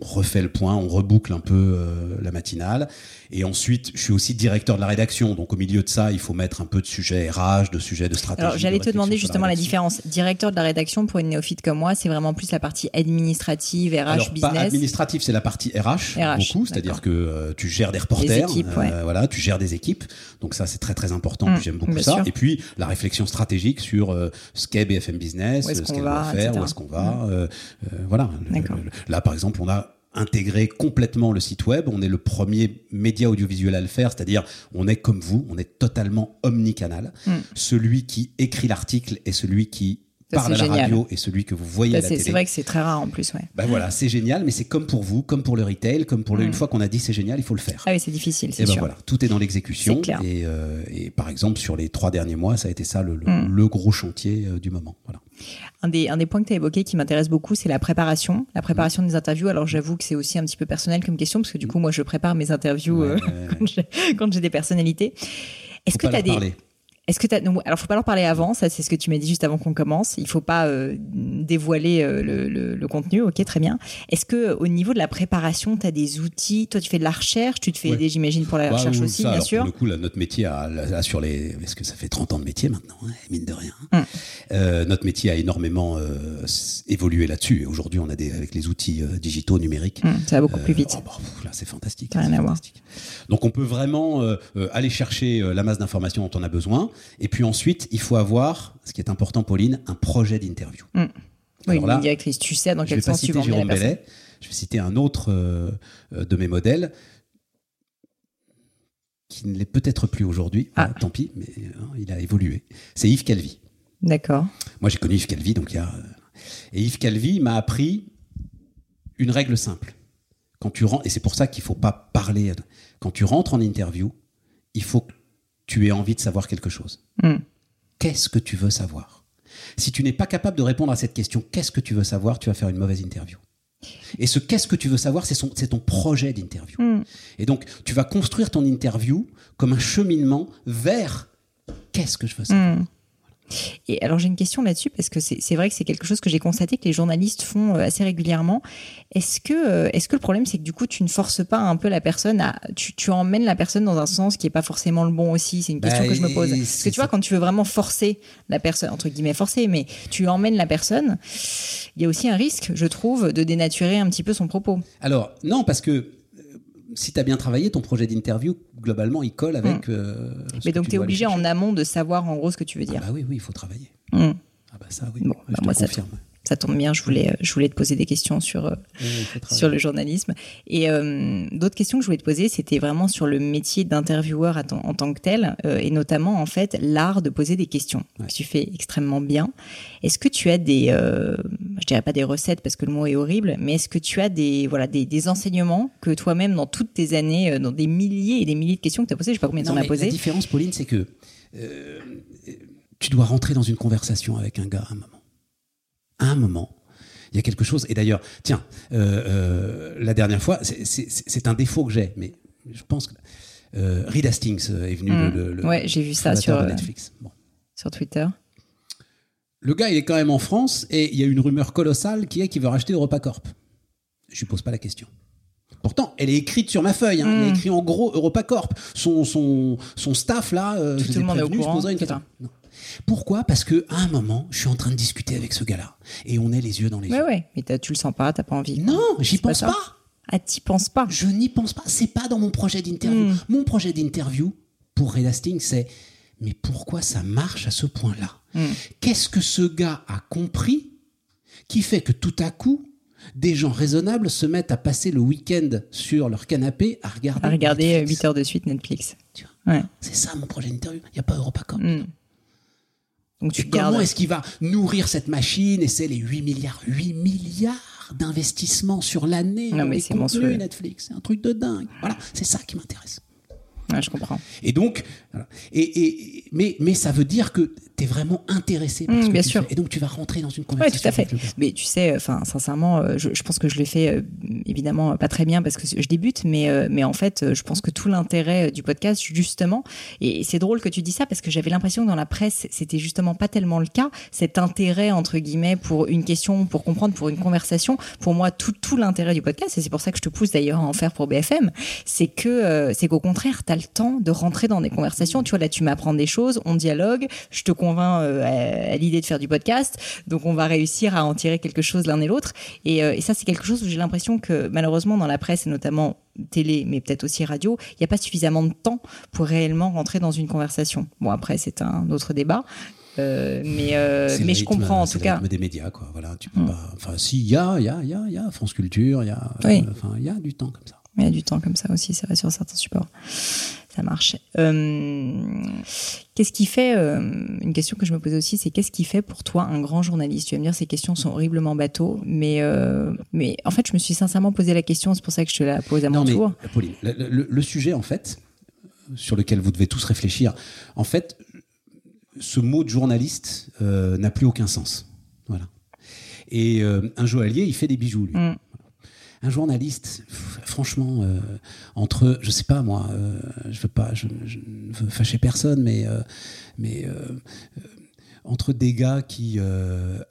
refait le point, on reboucle un peu euh, la matinale. Et ensuite, je suis aussi directeur de la rédaction. Donc, au milieu de ça, il faut mettre un peu de sujets RH, de sujets de stratégie. Alors, j'allais de te demander justement la différence. Directeur de la rédaction pour une néophyte comme moi, c'est vraiment plus la partie administrative, RH, Alors, pas business. administratif, c'est la partie RH, RH, beaucoup, c'est-à-dire que euh, tu gères des reporters, équipes, ouais. voilà, tu gères des équipes, donc ça c'est très très important, Mm, j'aime beaucoup ça. sûr. Et puis la réflexion stratégique sur euh, ce qu'est BFM Business, est-ce ce qu'on qu'elle va, faire, etc. où est-ce qu'on va, euh, euh, voilà. Le- D'accord. le- là par exemple, on a intégré complètement le site web, on est le premier média audiovisuel à le faire, c'est-à-dire on est comme vous, on est totalement omnicanal. Mm. Celui qui écrit l'article et celui qui parle à la génial. radio et celui que vous voyez Ça, à la c'est télé. c'est vrai que c'est très rare en plus, ouais. Ben voilà, c'est génial, mais c'est comme pour vous, comme pour le retail, comme pour le. Mm. Une fois qu'on a dit c'est génial, il faut le faire. Ah oui, c'est difficile, et ben sûr. voilà, tout est dans l'exécution. Et, euh, et par exemple, sur les trois derniers mois, ça a été ça le, le- Mm. le gros chantier euh, du moment. Voilà. Un des, un des points que tu as évoqué qui m'intéresse beaucoup, c'est la préparation. La préparation Mm. des interviews. Alors, j'avoue que c'est aussi un petit peu personnel comme question, parce que du coup, moi, je prépare mes interviews Ouais, euh, ouais, quand j'ai- des personnalités. Est-ce que tu as des. parler. Est-ce que tu alors faut pas leur parler avant, ça c'est ce que tu m'as dit juste avant qu'on commence. Il faut pas euh, dévoiler euh, le, le- le contenu, ok, très bien. Est-ce que au niveau de la préparation, tu as des outils? Toi, tu fais de la recherche, tu te fais Ouais. des, j'imagine, pour la Bah, recherche aussi, ça, bien alors, sûr. Pour le coup, là, notre métier a, a sur les, parce que ça fait 30 ans de métier maintenant, hein, mine de rien. Mm. Euh, notre métier a énormément euh, évolué là-dessus. Et aujourd'hui, on a des, avec les outils euh, digitaux, numériques, Hum, ça va beaucoup plus Euh, vite. oh, bah, pff, là, c'est fantastique. Rien à voir. Donc, on peut vraiment euh, euh, aller chercher euh, la masse d'informations dont on a besoin. Et puis ensuite, il faut avoir, ce qui est important, Pauline, un projet d'interview. Oui, Alors une directrice. Tu sais dans je quel sens tu vas la Jérôme. Bellet. Je vais citer un autre euh, de mes modèles qui ne l'est peut-être plus aujourd'hui. Ah. Tant pis, mais euh, il a évolué. C'est Yves Calvi. D'accord. Moi, j'ai connu Yves Calvi, donc il y a. Et Yves Calvi m'a appris une règle simple. Quand tu rentres, et c'est pour ça qu'il faut pas parler. Quand tu rentres en interview, il faut que tu aies envie de savoir quelque chose. Hum. Qu'est-ce que tu veux savoir? Si tu n'es pas capable de répondre à cette question, qu'est-ce que tu veux savoir, tu vas faire une mauvaise interview. Et ce qu'est-ce que tu veux savoir, c'est ton projet d'interview. Mm. Et donc, tu vas construire ton interview comme un cheminement vers qu'est-ce que je veux savoir. Mm. Et alors j'ai une question là-dessus parce que c'est vrai que c'est quelque chose que j'ai constaté que les journalistes font euh, assez régulièrement. Est-ce que euh, est-ce que le problème c'est que du coup tu ne forces pas un peu la personne à tu, tu emmènes la personne dans un sens qui est pas forcément le bon aussi? C'est une question Bah, que je me pose. Parce que tu vois quand tu veux vraiment forcer la personne entre guillemets forcer, mais tu emmènes la personne, il y a aussi un risque, je trouve, de dénaturer un petit peu son propos. Alors, non, parce que si tu as bien travaillé, ton projet d'interview, globalement, il colle avec. euh, Mm. mais que donc tu es obligé en amont de savoir en gros ce que tu veux Ah dire. bah oui, oui, il faut travailler. Mm. Ah bah ça, oui. Bon, bah je moi, te confirme. Ça tombe bien, je voulais, je voulais te poser des questions sur, euh, Oui, sur le journalisme. Et euh, d'autres questions que je voulais te poser, c'était vraiment sur le métier d'intervieweur en tant que tel, euh, et notamment en fait l'art de poser des questions Ouais. que tu fais extrêmement bien. Est-ce que tu as des, euh, je dirais pas des recettes parce que le mot est horrible, mais est-ce que tu as des voilà des, des enseignements que toi-même dans toutes tes années, dans des milliers et des milliers de questions que tu as posées, je sais pas combien tu en as mais La différence, Pauline, c'est que tu dois rentrer dans une conversation avec un gars à un moment. À un moment, il y a quelque chose. Et d'ailleurs, tiens, euh, euh, la dernière fois, c'est- un défaut que j'ai, mais je pense que euh, Reed Hastings est venu. Mm. Le, le- Ouais, j'ai vu ça sur, euh, Netflix. Bon. Sur Twitter. Le gars, il est quand même en France et il y a une rumeur colossale qui est qu'il veut racheter EuropaCorp. Je lui pose pas la question. Pourtant, elle est écrite sur ma feuille. hein. Il y a Mm. écrit en gros EuropaCorp. Son, son, son staff, là, euh, Tout- je tout le monde est au je courant, poserai une question. Non. Pourquoi? Parce que à un moment, je suis en train de discuter avec ce gars-là et on est les yeux dans les Ouais, yeux. ouais. Mais tu le sens pas, t'as pas envie. Non, j'y pas pense pas. Ah, t'y penses pas. Je n'y pense pas. C'est pas dans mon projet d'interview. Mm. Mon projet d'interview pour Red Hastings, c'est mais pourquoi ça marche à ce point-là? Mm. Qu'est-ce que ce gars a compris qui fait que tout à coup, des gens raisonnables se mettent à passer le week-end sur leur canapé à regarder. À regarder Netflix 8 heures de suite Netflix. Ouais. C'est ça mon projet d'interview. Il n'y a pas EuropaCorp. Mm. Donc tu Et comment est-ce qu'il va nourrir cette machine Et c'est les 8 milliards, 8 milliards d'investissements sur l'année Non, mais c'est monstrueux. Netflix? C'est un truc de dingue. Voilà, c'est ça qui m'intéresse. Ouais, je comprends. Et donc, et, et, mais, mais ça veut dire que tu es vraiment intéressé par Mm, ce que bien tu sûr. fais. Et donc, tu vas rentrer dans une conversation. tout à fait. le. Mais tu sais, enfin, sincèrement, euh, je, je pense que je l'ai fait euh, évidemment pas très bien parce que je débute, mais euh, mais en fait, je pense que tout l'intérêt du podcast, justement, et c'est drôle que tu dis ça parce que j'avais l'impression que dans la presse, c'était justement pas tellement le cas. Cet intérêt entre guillemets pour une question, pour comprendre, pour une conversation, pour moi, tout tout l'intérêt du podcast, et c'est pour ça que je te pousse d'ailleurs à en faire pour BFM, c'est que euh, c'est qu'au contraire, tu as le temps de rentrer dans des conversations. Tu vois, là, tu m'apprends des choses, on dialogue, je te convainc euh, à, à l'idée de faire du podcast, donc on va réussir à en tirer quelque chose l'un et l'autre. Et, euh, et ça, c'est quelque chose où j'ai l'impression que malheureusement dans la presse et notamment télé, mais peut-être aussi radio, il n'y a pas suffisamment de temps pour réellement rentrer dans une conversation. Bon, après, c'est un autre débat. Euh, mais euh, C'est mais je comprends en c'est tout le cas. des médias, quoi. Voilà, tu peux Mm. pas. Enfin, si, il y a, il y a, il y a, il y a France Culture, il y a. Oui. Enfin, il y a du temps comme ça. Il y a du temps comme ça aussi, ça va sur certains supports. Ça marche. Euh, qu'est-ce qui fait, euh, une question que je me posais aussi, c'est qu'est-ce qui fait pour toi un grand journaliste? Tu vas me dire, ces questions sont horriblement bateaux, mais, euh, mais en fait, je me suis sincèrement posé la question, c'est pour ça que je te la pose à mon mais tour. Pauline, le, le- le sujet, en fait, sur lequel vous devez tous réfléchir, en fait, ce mot de journaliste n'a plus aucun sens. Voilà. Et un joaillier, il fait des bijoux, lui. Mm. Un journaliste, franchement, euh, entre, je sais pas moi, euh, je veux pas, je, je ne veux fâcher personne, mais, euh, mais entre des gars qui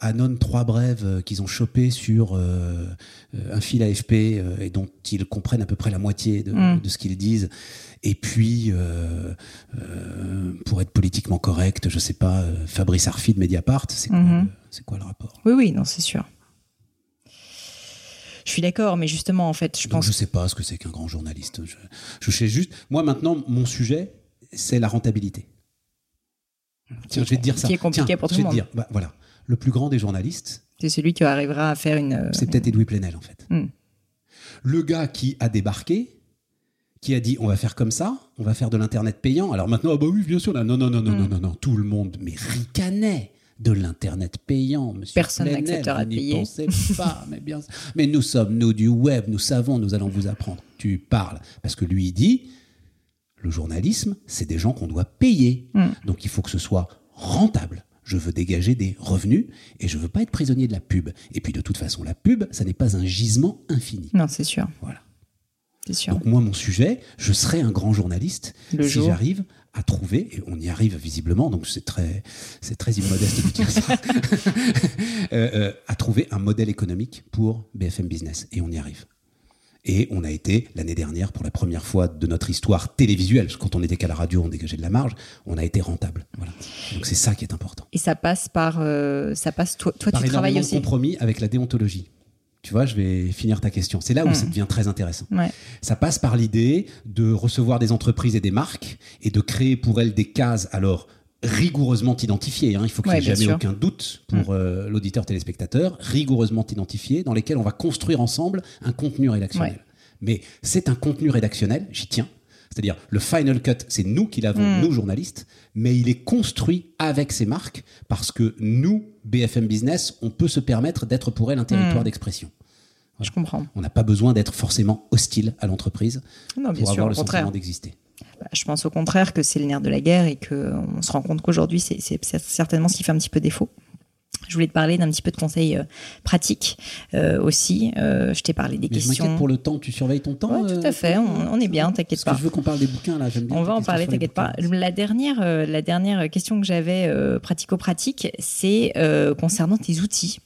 annonnent trois brèves qu'ils ont chopées sur un fil AFP et dont ils comprennent à peu près la moitié de, Mm. de ce qu'ils disent, et puis, euh, euh, pour être politiquement correct, je sais pas, Fabrice Arfi de Mediapart, c'est quoi, Mhm. le- c'est quoi le rapport? Oui, oui, non, c'est sûr. Je suis d'accord, mais justement, en fait, je Donc pense je sais pas ce que c'est qu'un grand journaliste. Je, je sais juste. Moi maintenant, mon sujet, c'est la rentabilité. Tiens, je vais te dire ça. qui est compliqué Tiens, pour tout je le vais te monde. dire, bah, voilà, le plus grand des journalistes, c'est celui qui arrivera à faire une. euh, c'est peut-être Edoui Plenel en fait. Mm. Le gars qui a débarqué, qui a dit on va faire comme ça, on va faire de l'internet payant. Alors maintenant, ah bah oui, bien sûr, là, non, non, non, non, Mm. non, non, non, tout le monde, mais ricanait de l'internet payant, monsieur. Personne n'acceptera de n'y payer. pensez pas, mais bien, mais nous sommes nous du web, nous savons, nous allons vous apprendre. Tu parles parce que lui il dit, le journalisme, c'est des gens qu'on doit payer, Mm. donc il faut que ce soit rentable. Je veux dégager des revenus et je veux pas être prisonnier de la pub. Et puis de toute façon, la pub, ça n'est pas un gisement infini. Non, c'est sûr. Voilà. C'est sûr. Donc moi, mon sujet, je serai un grand journaliste Le si j'arrive à trouver, et on y arrive visiblement, donc c'est très, c'est très immodeste de dire ça, euh, euh, à trouver un modèle économique pour BFM Business. Et on y arrive. Et on a été, l'année dernière, pour la première fois de notre histoire télévisuelle, parce que quand on était qu'à la radio, on dégageait de la marge, on a été rentable. Voilà. Donc c'est ça qui est important. Et ça passe par. euh, ça passe. Toi, toi Par tu travailles aussi. compromis avec la déontologie. Tu vois, je vais finir ta question. C'est là où Hmm. ça devient très intéressant. Ouais. Ça passe par l'idée de recevoir des entreprises et des marques et de créer pour elles des cases, alors rigoureusement identifiées. hein. Il faut qu'il n'y Ouais, ait jamais sûr. aucun doute pour euh, l'auditeur téléspectateur, rigoureusement identifiées, dans lesquelles on va construire ensemble un contenu rédactionnel. Ouais. Mais c'est un contenu rédactionnel, j'y tiens. C'est-à-dire, le final cut, c'est nous qui l'avons, Mm. nous journalistes, mais il est construit avec ces marques parce que nous, BFM Business, on peut se permettre d'être pour elles un territoire Mm. d'expression. Je comprends. On n'a pas besoin d'être forcément hostile à l'entreprise bien pour sûr, avoir le sentiment d'exister. Bah, Je pense au contraire que c'est le nerf de la guerre et qu'on se rend compte qu'aujourd'hui, c'est certainement ce qui fait un petit peu défaut. Je voulais te parler d'un petit peu de conseils euh, pratiques euh, aussi. Euh, je t'ai parlé des Mais je questions. m'inquiète pour le temps, tu surveilles ton temps Ouais, tout à fait, on, on est bien, t'inquiète pas. que je veux qu'on parle des bouquins là, j'aime bien. On va en parler, t'inquiète pas. La dernière, la dernière question que j'avais pratico-pratique, c'est concernant tes outils.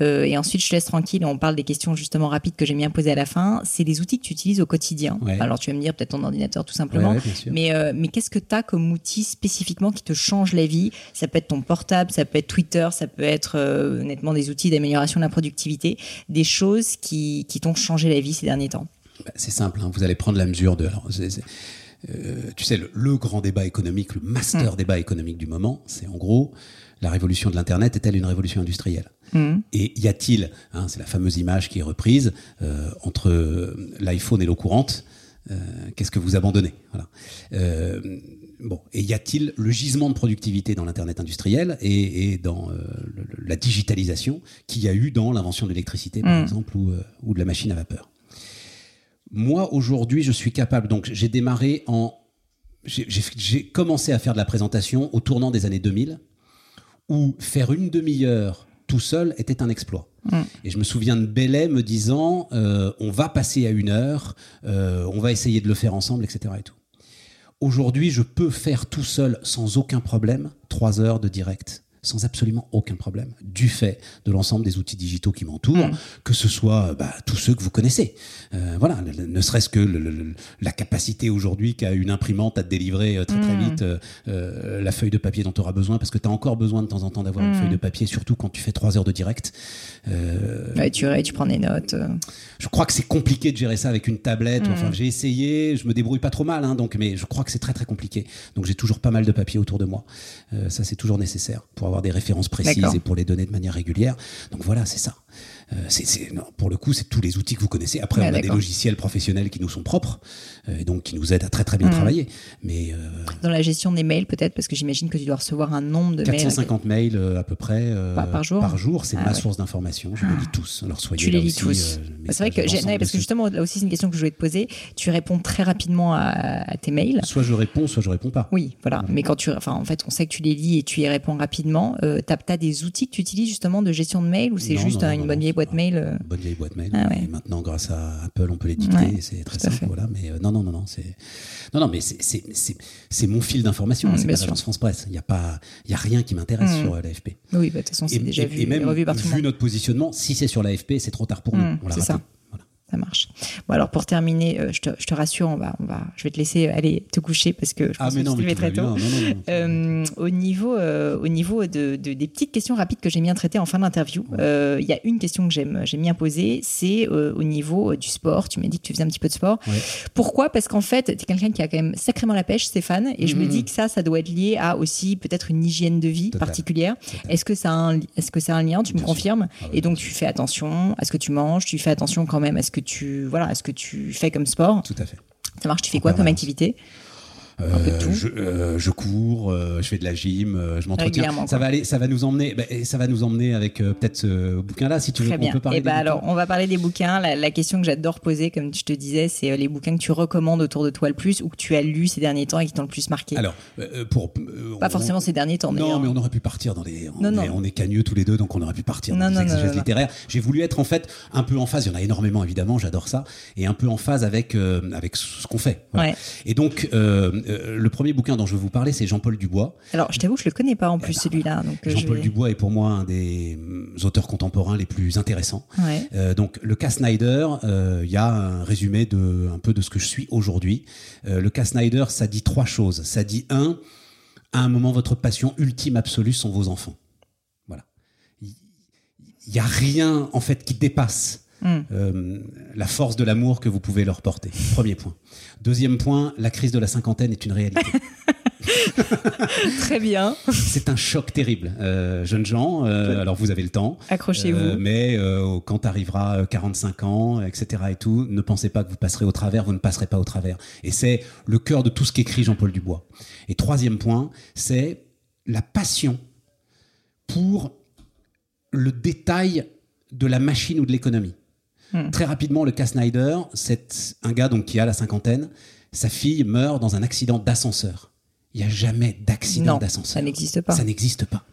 Euh, et ensuite, je te laisse tranquille et on parle des questions justement rapides que j'ai bien posées à la fin. C'est les outils que tu utilises au quotidien. Ouais. Alors, tu vas me dire peut-être ton ordinateur tout simplement. ouais. Mais, euh, mais qu'est-ce que tu as comme outil spécifiquement qui te change la vie? Ça peut être ton portable, ça peut être Twitter, ça peut être euh, honnêtement des outils d'amélioration de la productivité, des choses qui, qui t'ont changé la vie ces derniers temps. Bah, c'est simple, hein, vous allez prendre la mesure de. alors, euh, tu sais, le, le grand débat économique, le Mm. master débat économique du moment, c'est en gros la révolution de l'Internet est-elle une révolution industrielle Mhm. Et y a-t-il, hein, c'est la fameuse image qui est reprise, euh, entre l'iPhone et l'eau courante, euh, qu'est-ce que vous abandonnez? Voilà. Euh, Bon, et y a-t-il le gisement de productivité dans l'internet industriel et, et dans euh, le- la digitalisation qu'il y a eu dans l'invention de l'électricité, par Mm. exemple, ou, euh, ou de la machine à vapeur? Moi, aujourd'hui, je suis capable. Donc, j'ai démarré en. j'ai commencé à faire de la présentation au tournant des années 2000, où faire une demi-heure tout seul était un exploit. Mm. Et je me souviens de Bellet me disant euh, on va passer à une heure, euh, on va essayer de le faire ensemble, etc. Et tout. Aujourd'hui, je peux faire tout seul, sans aucun problème, trois heures de direct, sans absolument aucun problème, du fait de l'ensemble des outils digitaux qui m'entourent, Mm. que ce soit bah, tous ceux que vous connaissez. Euh, voilà, le- le- ne serait-ce que le- la capacité aujourd'hui qu'a une imprimante à te délivrer euh, très très Mm. vite euh, la feuille de papier dont tu auras besoin, parce que tu as encore besoin de temps en temps d'avoir une Mm. feuille de papier, surtout quand tu fais trois heures de direct. Ouais, tu, tu prends des notes. je crois que c'est compliqué de gérer ça avec une tablette. Enfin, j'ai essayé, je me débrouille pas trop mal, hein, donc, mais je crois que c'est très très compliqué. Donc j'ai toujours pas mal de papier autour de moi. Ça, c'est toujours nécessaire pour avoir des références précises et pour les donner de manière régulière. Donc voilà, c'est ça. Euh, c'est, c'est- non, pour le coup, c'est tous les outils que vous connaissez. Après, Ouais, on a des logiciels professionnels qui nous sont propres euh, et donc qui nous aident à très très bien Mhm. travailler. Mais euh, Dans la gestion des mails, peut-être, parce que j'imagine que tu dois recevoir un nombre de mails. 450 mails à peu près Par- par jour c'est Ah ma ouais. source d'information. Je les lis tous. Alors soyez Tu les lis tous. Bah, c'est vrai que j'ai- non, parce que justement, là aussi, c'est une question que je voulais te poser. Tu réponds très rapidement à, à tes mails. Soit je réponds, soit je réponds pas. Oui, voilà. Mais quand tu, enfin, en fait, on sait que tu les lis et tu y réponds rapidement. Euh, t'as, t'as des outils que tu utilises justement de gestion de mail ou c'est Non, juste non, une bonne vieille c'est boîte pas- mail euh, Bonne vieille boîte mail. Ah ouais. Et maintenant, grâce à Apple, on peut les dicter. Ouais, c'est très simple. fait. Voilà. Mais euh, non, non, non, non, c'est non, non, mais c'est c'est c'est c'est mon fil d'information. Mm, c'est pas l'agence France Presse. Il y a pas, il y a rien qui m'intéresse Mm. sur euh, l'AFP. Oui, bah, de toute façon, c'est déjà et- vu et même vu notre positionnement, si c'est sur l'AFP, c'est trop tard pour Mm, nous. On l'a c'est raté. ça. Ça marche. Bon, alors pour terminer, euh, je, te, je te rassure, on va, on va, je vais te laisser aller te coucher parce que je Ah pense mais que non, tu mais très tôt. Euh, au niveau, euh, au niveau de, de- des petites questions rapides que j'aime bien traiter en fin d'interview, euh, il y a une question que j'aime, j'aime bien poser, c'est euh, au niveau euh, du sport. Tu m'as dit que tu faisais un petit peu de sport. Ouais. Pourquoi? Parce qu'en fait, tu es quelqu'un qui a quand même sacrément la pêche, Stéphane, et je me Mhm. dis que ça, ça doit être lié à aussi peut-être une hygiène de vie Total. particulière. Est-ce que ça a un, est-ce que ça a un lien? Tu me Bien confirmes? Ah ouais, Et donc tu fais attention à ce que tu manges, tu fais attention quand même à ce que tu, voilà, ce que tu fais comme sport? Tout à fait. Ça marche. Tu fais En quoi comme permanence. Euh, je, euh, je, cours, euh, je fais de la gym, je m'entretiens. Ça va aller, ça va nous emmener, bah, ça va nous emmener avec peut-être ce bouquin-là, si tu veux. Très On parler et eh bah alors, on va parler des bouquins. La, question que j'adore poser, comme je te disais, c'est les bouquins que tu recommandes autour de toi le plus ou que tu as lu ces derniers temps et qui t'ont le plus marqué? Alors, pour pas forcément ces derniers temps. Non, mais on aurait pu partir dans les. On, non, est, on est cagneux tous les deux, donc on aurait pu partir dans les exégèses littéraires. J'ai voulu être en fait un peu en phase. Il y en a énormément évidemment, j'adore ça, et un peu en phase avec avec ce qu'on fait. Et donc, le premier bouquin dont je veux vous parler, c'est Jean-Paul Dubois. Alors, je t'avoue, je le connais pas en plus ben, celui-là. Euh, Jean-Paul Dubois est pour moi un des mm, auteurs contemporains les plus intéressants. Euh, donc, le cas Snyder, euh, il y a un résumé de un peu de ce que je suis aujourd'hui. le cas Snyder, ça dit trois choses. Ça dit un, à un moment, votre passion ultime absolue sont vos enfants. Voilà. Il n'y a rien en fait qui dépasse Euh, la force de l'amour que vous pouvez leur porter. Premier point. Deuxième point, la crise de la cinquantaine est une réalité. Très bien. C'est un choc terrible. Euh, jeunes gens, euh, alors vous avez le temps. Accrochez-vous. mais quand arrivera 45 ans, etc. et tout, ne pensez pas que vous passerez au travers, vous ne passerez pas au travers. Et c'est le cœur de tout ce qu'écrit Jean-Paul Dubois. Et troisième point, c'est la passion pour le détail de la machine ou de l'économie. Hmm. Très rapidement, le cas Snyder, c'est un gars donc qui a la cinquantaine. Sa fille meurt dans un accident d'ascenseur. Il n'y a jamais d'accident d'ascenseur. Ça n'existe pas. Ça n'existe pas.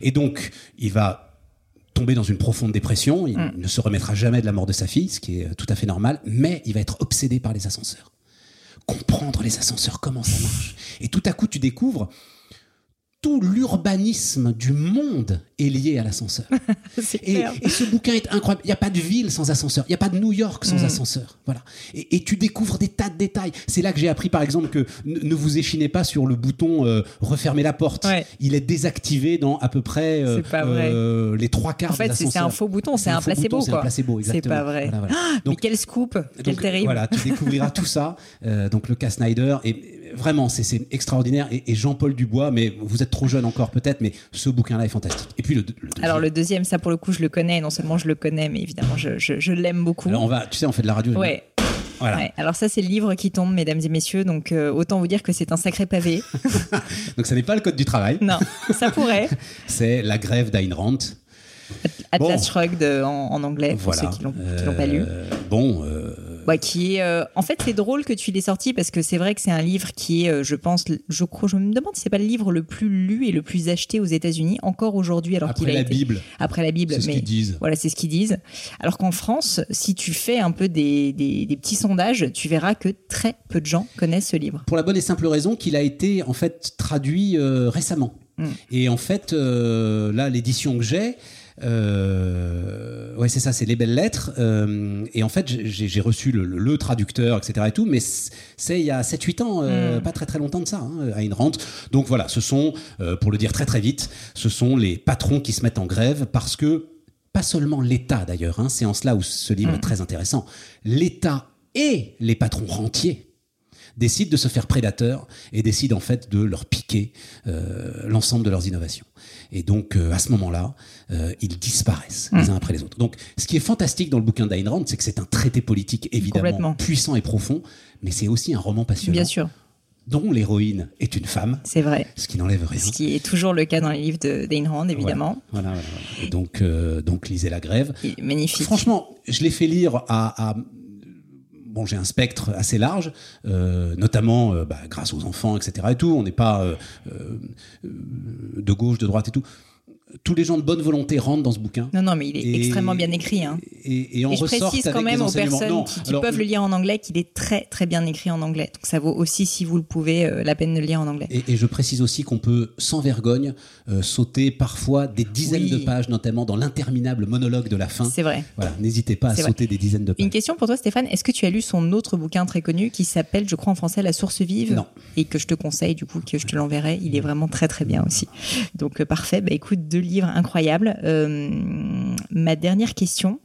Et donc, il va tomber dans une profonde dépression. Il hmm. ne se remettra jamais de la mort de sa fille, ce qui est tout à fait normal. Mais il va être obsédé par les ascenseurs. Comprendre les ascenseurs, comment ça marche. Et tout à coup, tu découvres tout l'urbanisme du monde est lié à l'ascenseur. et, et, ce bouquin est incroyable. Il n'y a pas de ville sans ascenseur. Il n'y a pas de New York sans mm. ascenseur. Voilà. Et, tu découvres des tas de détails. C'est là que j'ai appris, par exemple, que ne vous échinez pas sur le bouton euh, refermer la porte. Il est désactivé dans à peu près euh, euh, les trois quarts en fait, c'est un faux bouton. C'est un, placebo. C'est un placebo, exactement. C'est pas vrai. Ah, donc, mais quel scoop Quel terrible. Voilà, tu découvriras tout ça. donc le cas Snyder. Et vraiment, c'est extraordinaire. Et, Jean-Paul Dubois, mais vous êtes trop jeune encore peut-être, mais ce bouquin-là est fantastique. Et puis le, deuxième. Alors le deuxième, ça pour le coup, je le connais. Non seulement je le connais, mais évidemment, je, l'aime beaucoup. Alors on va, tu sais, on fait de la radio. Ouais. Voilà. Alors ça, c'est le livre qui tombe, mesdames et messieurs. Donc euh, autant vous dire que c'est un sacré pavé. donc ça n'est pas le code du travail. Non, ça pourrait. c'est la grève d'Ayn Rand. Atlas Shrugged en, anglais, pour ceux qui l'ont pas lu. Euh, bon, euh, qui est, euh, en fait, c'est drôle que tu l'aies sorti parce que c'est vrai que c'est un livre qui est, euh, je pense, je, crois, je me demande si c'est pas le livre le plus lu et le plus acheté aux États-Unis encore aujourd'hui, alors qu'il a la Bible. Après la Bible, c'est ce qu'ils disent. Voilà, c'est ce qu'ils disent. Alors qu'en France, si tu fais un peu des, des, petits sondages, tu verras que très peu de gens connaissent ce livre. Pour la bonne et simple raison qu'il a été en fait traduit euh, récemment. Hmm. Et en fait, là, l'édition que j'ai, euh, ouais, c'est ça, c'est les belles lettres. Euh, et en fait, j'ai reçu le, traducteur, etc. et tout, mais c'est il y a 7-8 ans, euh, hmm. pas très très longtemps de ça, hein, à une rente. Donc voilà, ce sont, euh, pour le dire très très vite, ce sont les patrons qui se mettent en grève parce que, pas seulement l'État d'ailleurs, hein, c'est en cela où ce livre est hmm. très intéressant, l'État et les patrons rentiers décident de se faire prédateurs et décident en fait de leur piquer l'ensemble de leurs innovations. Et donc, à ce moment-là, euh, ils disparaissent les uns après les autres. Donc, ce qui est fantastique dans le bouquin d'Ayn Rand, c'est que c'est un traité politique évidemment puissant et profond, mais c'est aussi un roman passionnant. Bien sûr dont l'héroïne est une femme. C'est vrai. Ce qui n'enlève rien. Ce qui est toujours le cas dans les livres d'Ayn Rand, évidemment. Voilà, voilà, Et donc, euh, donc lisez La Grève. magnifique. Franchement, je l'ai fait lire à, bon, j'ai un spectre assez large, euh, notamment euh, bah, grâce aux enfants, etc. Et tout. On n'est pas euh, de gauche, de droite et tout tous les gens de bonne volonté rentrent dans ce bouquin. Non, non, mais il est extrêmement bien écrit. Hein. Et, on je précise quand même aux personnes qui, peuvent le lire en anglais qu'il est très très bien écrit en anglais. Donc ça vaut aussi, si vous le pouvez, euh, la peine de le lire en anglais. Et, je précise aussi qu'on peut sans vergogne euh, sauter parfois des dizaines de pages, notamment dans l'interminable monologue de la fin. C'est vrai. Voilà, n'hésitez pas à sauter des dizaines de pages. Une question pour toi, Stéphane. Est-ce que tu as lu son autre bouquin très connu qui s'appelle, je crois en français, La Source Vive? Non. Et que je te conseille, du coup, que je te l'enverrai. Il est vraiment très très bien aussi. Donc euh, parfait. Bah écoute, deux livres incroyables. Euh, ma dernière question,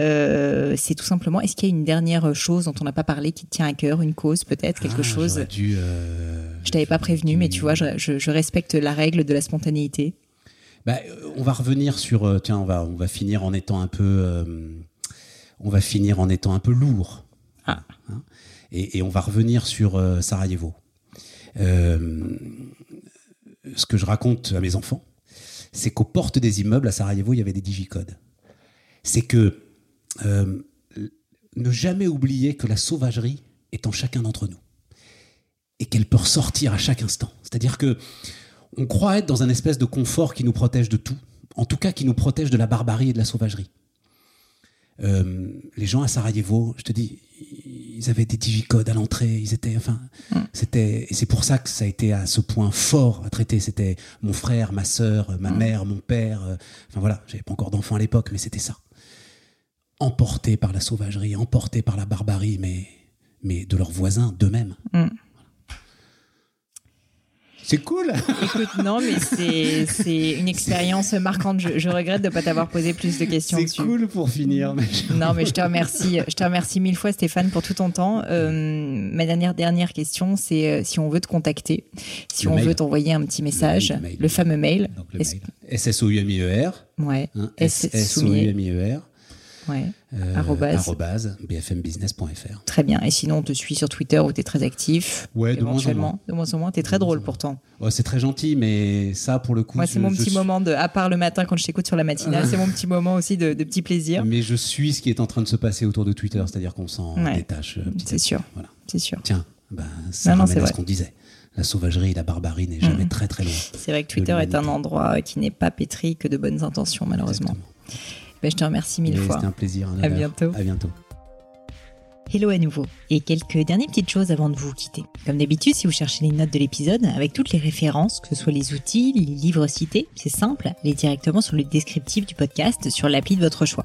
euh, c'est tout simplement, est-ce qu'il y a une dernière chose dont on n'a pas parlé qui te tient à cœur, une cause peut-être, quelque ah, chose dû, euh, Je t'avais pas prévenu, mais tu vois, je, respecte la règle de la spontanéité. Bah, on va revenir sur, tiens, on va, on va finir en étant un peu, on va finir en étant un peu lourd. Ah. Hein, et, on va revenir sur Sarajevo. Euh, ce que je raconte à mes enfants, c'est qu'aux portes des immeubles à Sarajevo, il y avait des digicodes. C'est que euh, ne jamais oublier que la sauvagerie est en chacun d'entre nous et qu'elle peut ressortir à chaque instant. C'est-à-dire que on croit être dans un espèce de confort qui nous protège de tout, en tout cas qui nous protège de la barbarie et de la sauvagerie. Euh, les gens à Sarajevo, je te dis, ils avaient des digicodes à l'entrée, ils étaient, enfin, Mm. c'était, et c'est pour ça que ça a été à ce point fort à traiter. C'était mon frère, ma sœur, ma Mm. mère, mon père. euh, Enfin voilà, j'avais pas encore d'enfants à l'époque, mais c'était ça. Emportés par la sauvagerie, emportés par la barbarie, mais, mais de leurs voisins, d'eux-mêmes. Mm. C'est cool. Écoute, non, mais c'est une expérience marquante. Je, je regrette de ne pas t'avoir posé plus de questions C'est cool pour finir. mais je- Non, mais je te remercie. Je te remercie mille fois, Stéphane, pour tout ton temps. Euh, ma dernière dernière question, c'est euh, si on veut te contacter, si Le on mail. veut t'envoyer un petit message, Le mail, le fameux mail. Donc le mail. S-S-O-U-M-I-E-R. Ouais. Hein. S-S-O-U-M-I-E-R. Ouais. Euh, Arrobase. bfmbusiness.fr. Très bien. Et sinon, on te suit sur Twitter où tu es très actif. Ouais, de moins en moins. De moins en moins. Tu es très drôle pourtant. Ouais, c'est très gentil, mais ça, pour le coup, Moi, c'est mon petit suis- moment de, à part le matin quand je t'écoute sur la matinale, c'est mon petit moment aussi de, de petit plaisir. Mais je suis ce qui est en train de se passer autour de Twitter, c'est-à-dire qu'on s'en Ouais. détache. euh, C'est sûr. Voilà. C'est sûr. Tiens, ben, ça Non, non, à ce qu'on disait. La sauvagerie et la barbarie n'est jamais très très loin. C'est vrai que Twitter est un endroit qui n'est pas pétri que de bonnes intentions, malheureusement. Exactement. Ben, je te remercie mille Mais fois. C'était un plaisir. un À honneur. bientôt. À bientôt. Hello à nouveau. Et quelques dernières petites choses avant de vous quitter. Comme d'habitude, si vous cherchez les notes de l'épisode, avec toutes les références, que ce soit les outils, les livres cités, c'est simple, allez directement sur le descriptif du podcast sur l'appli de votre choix.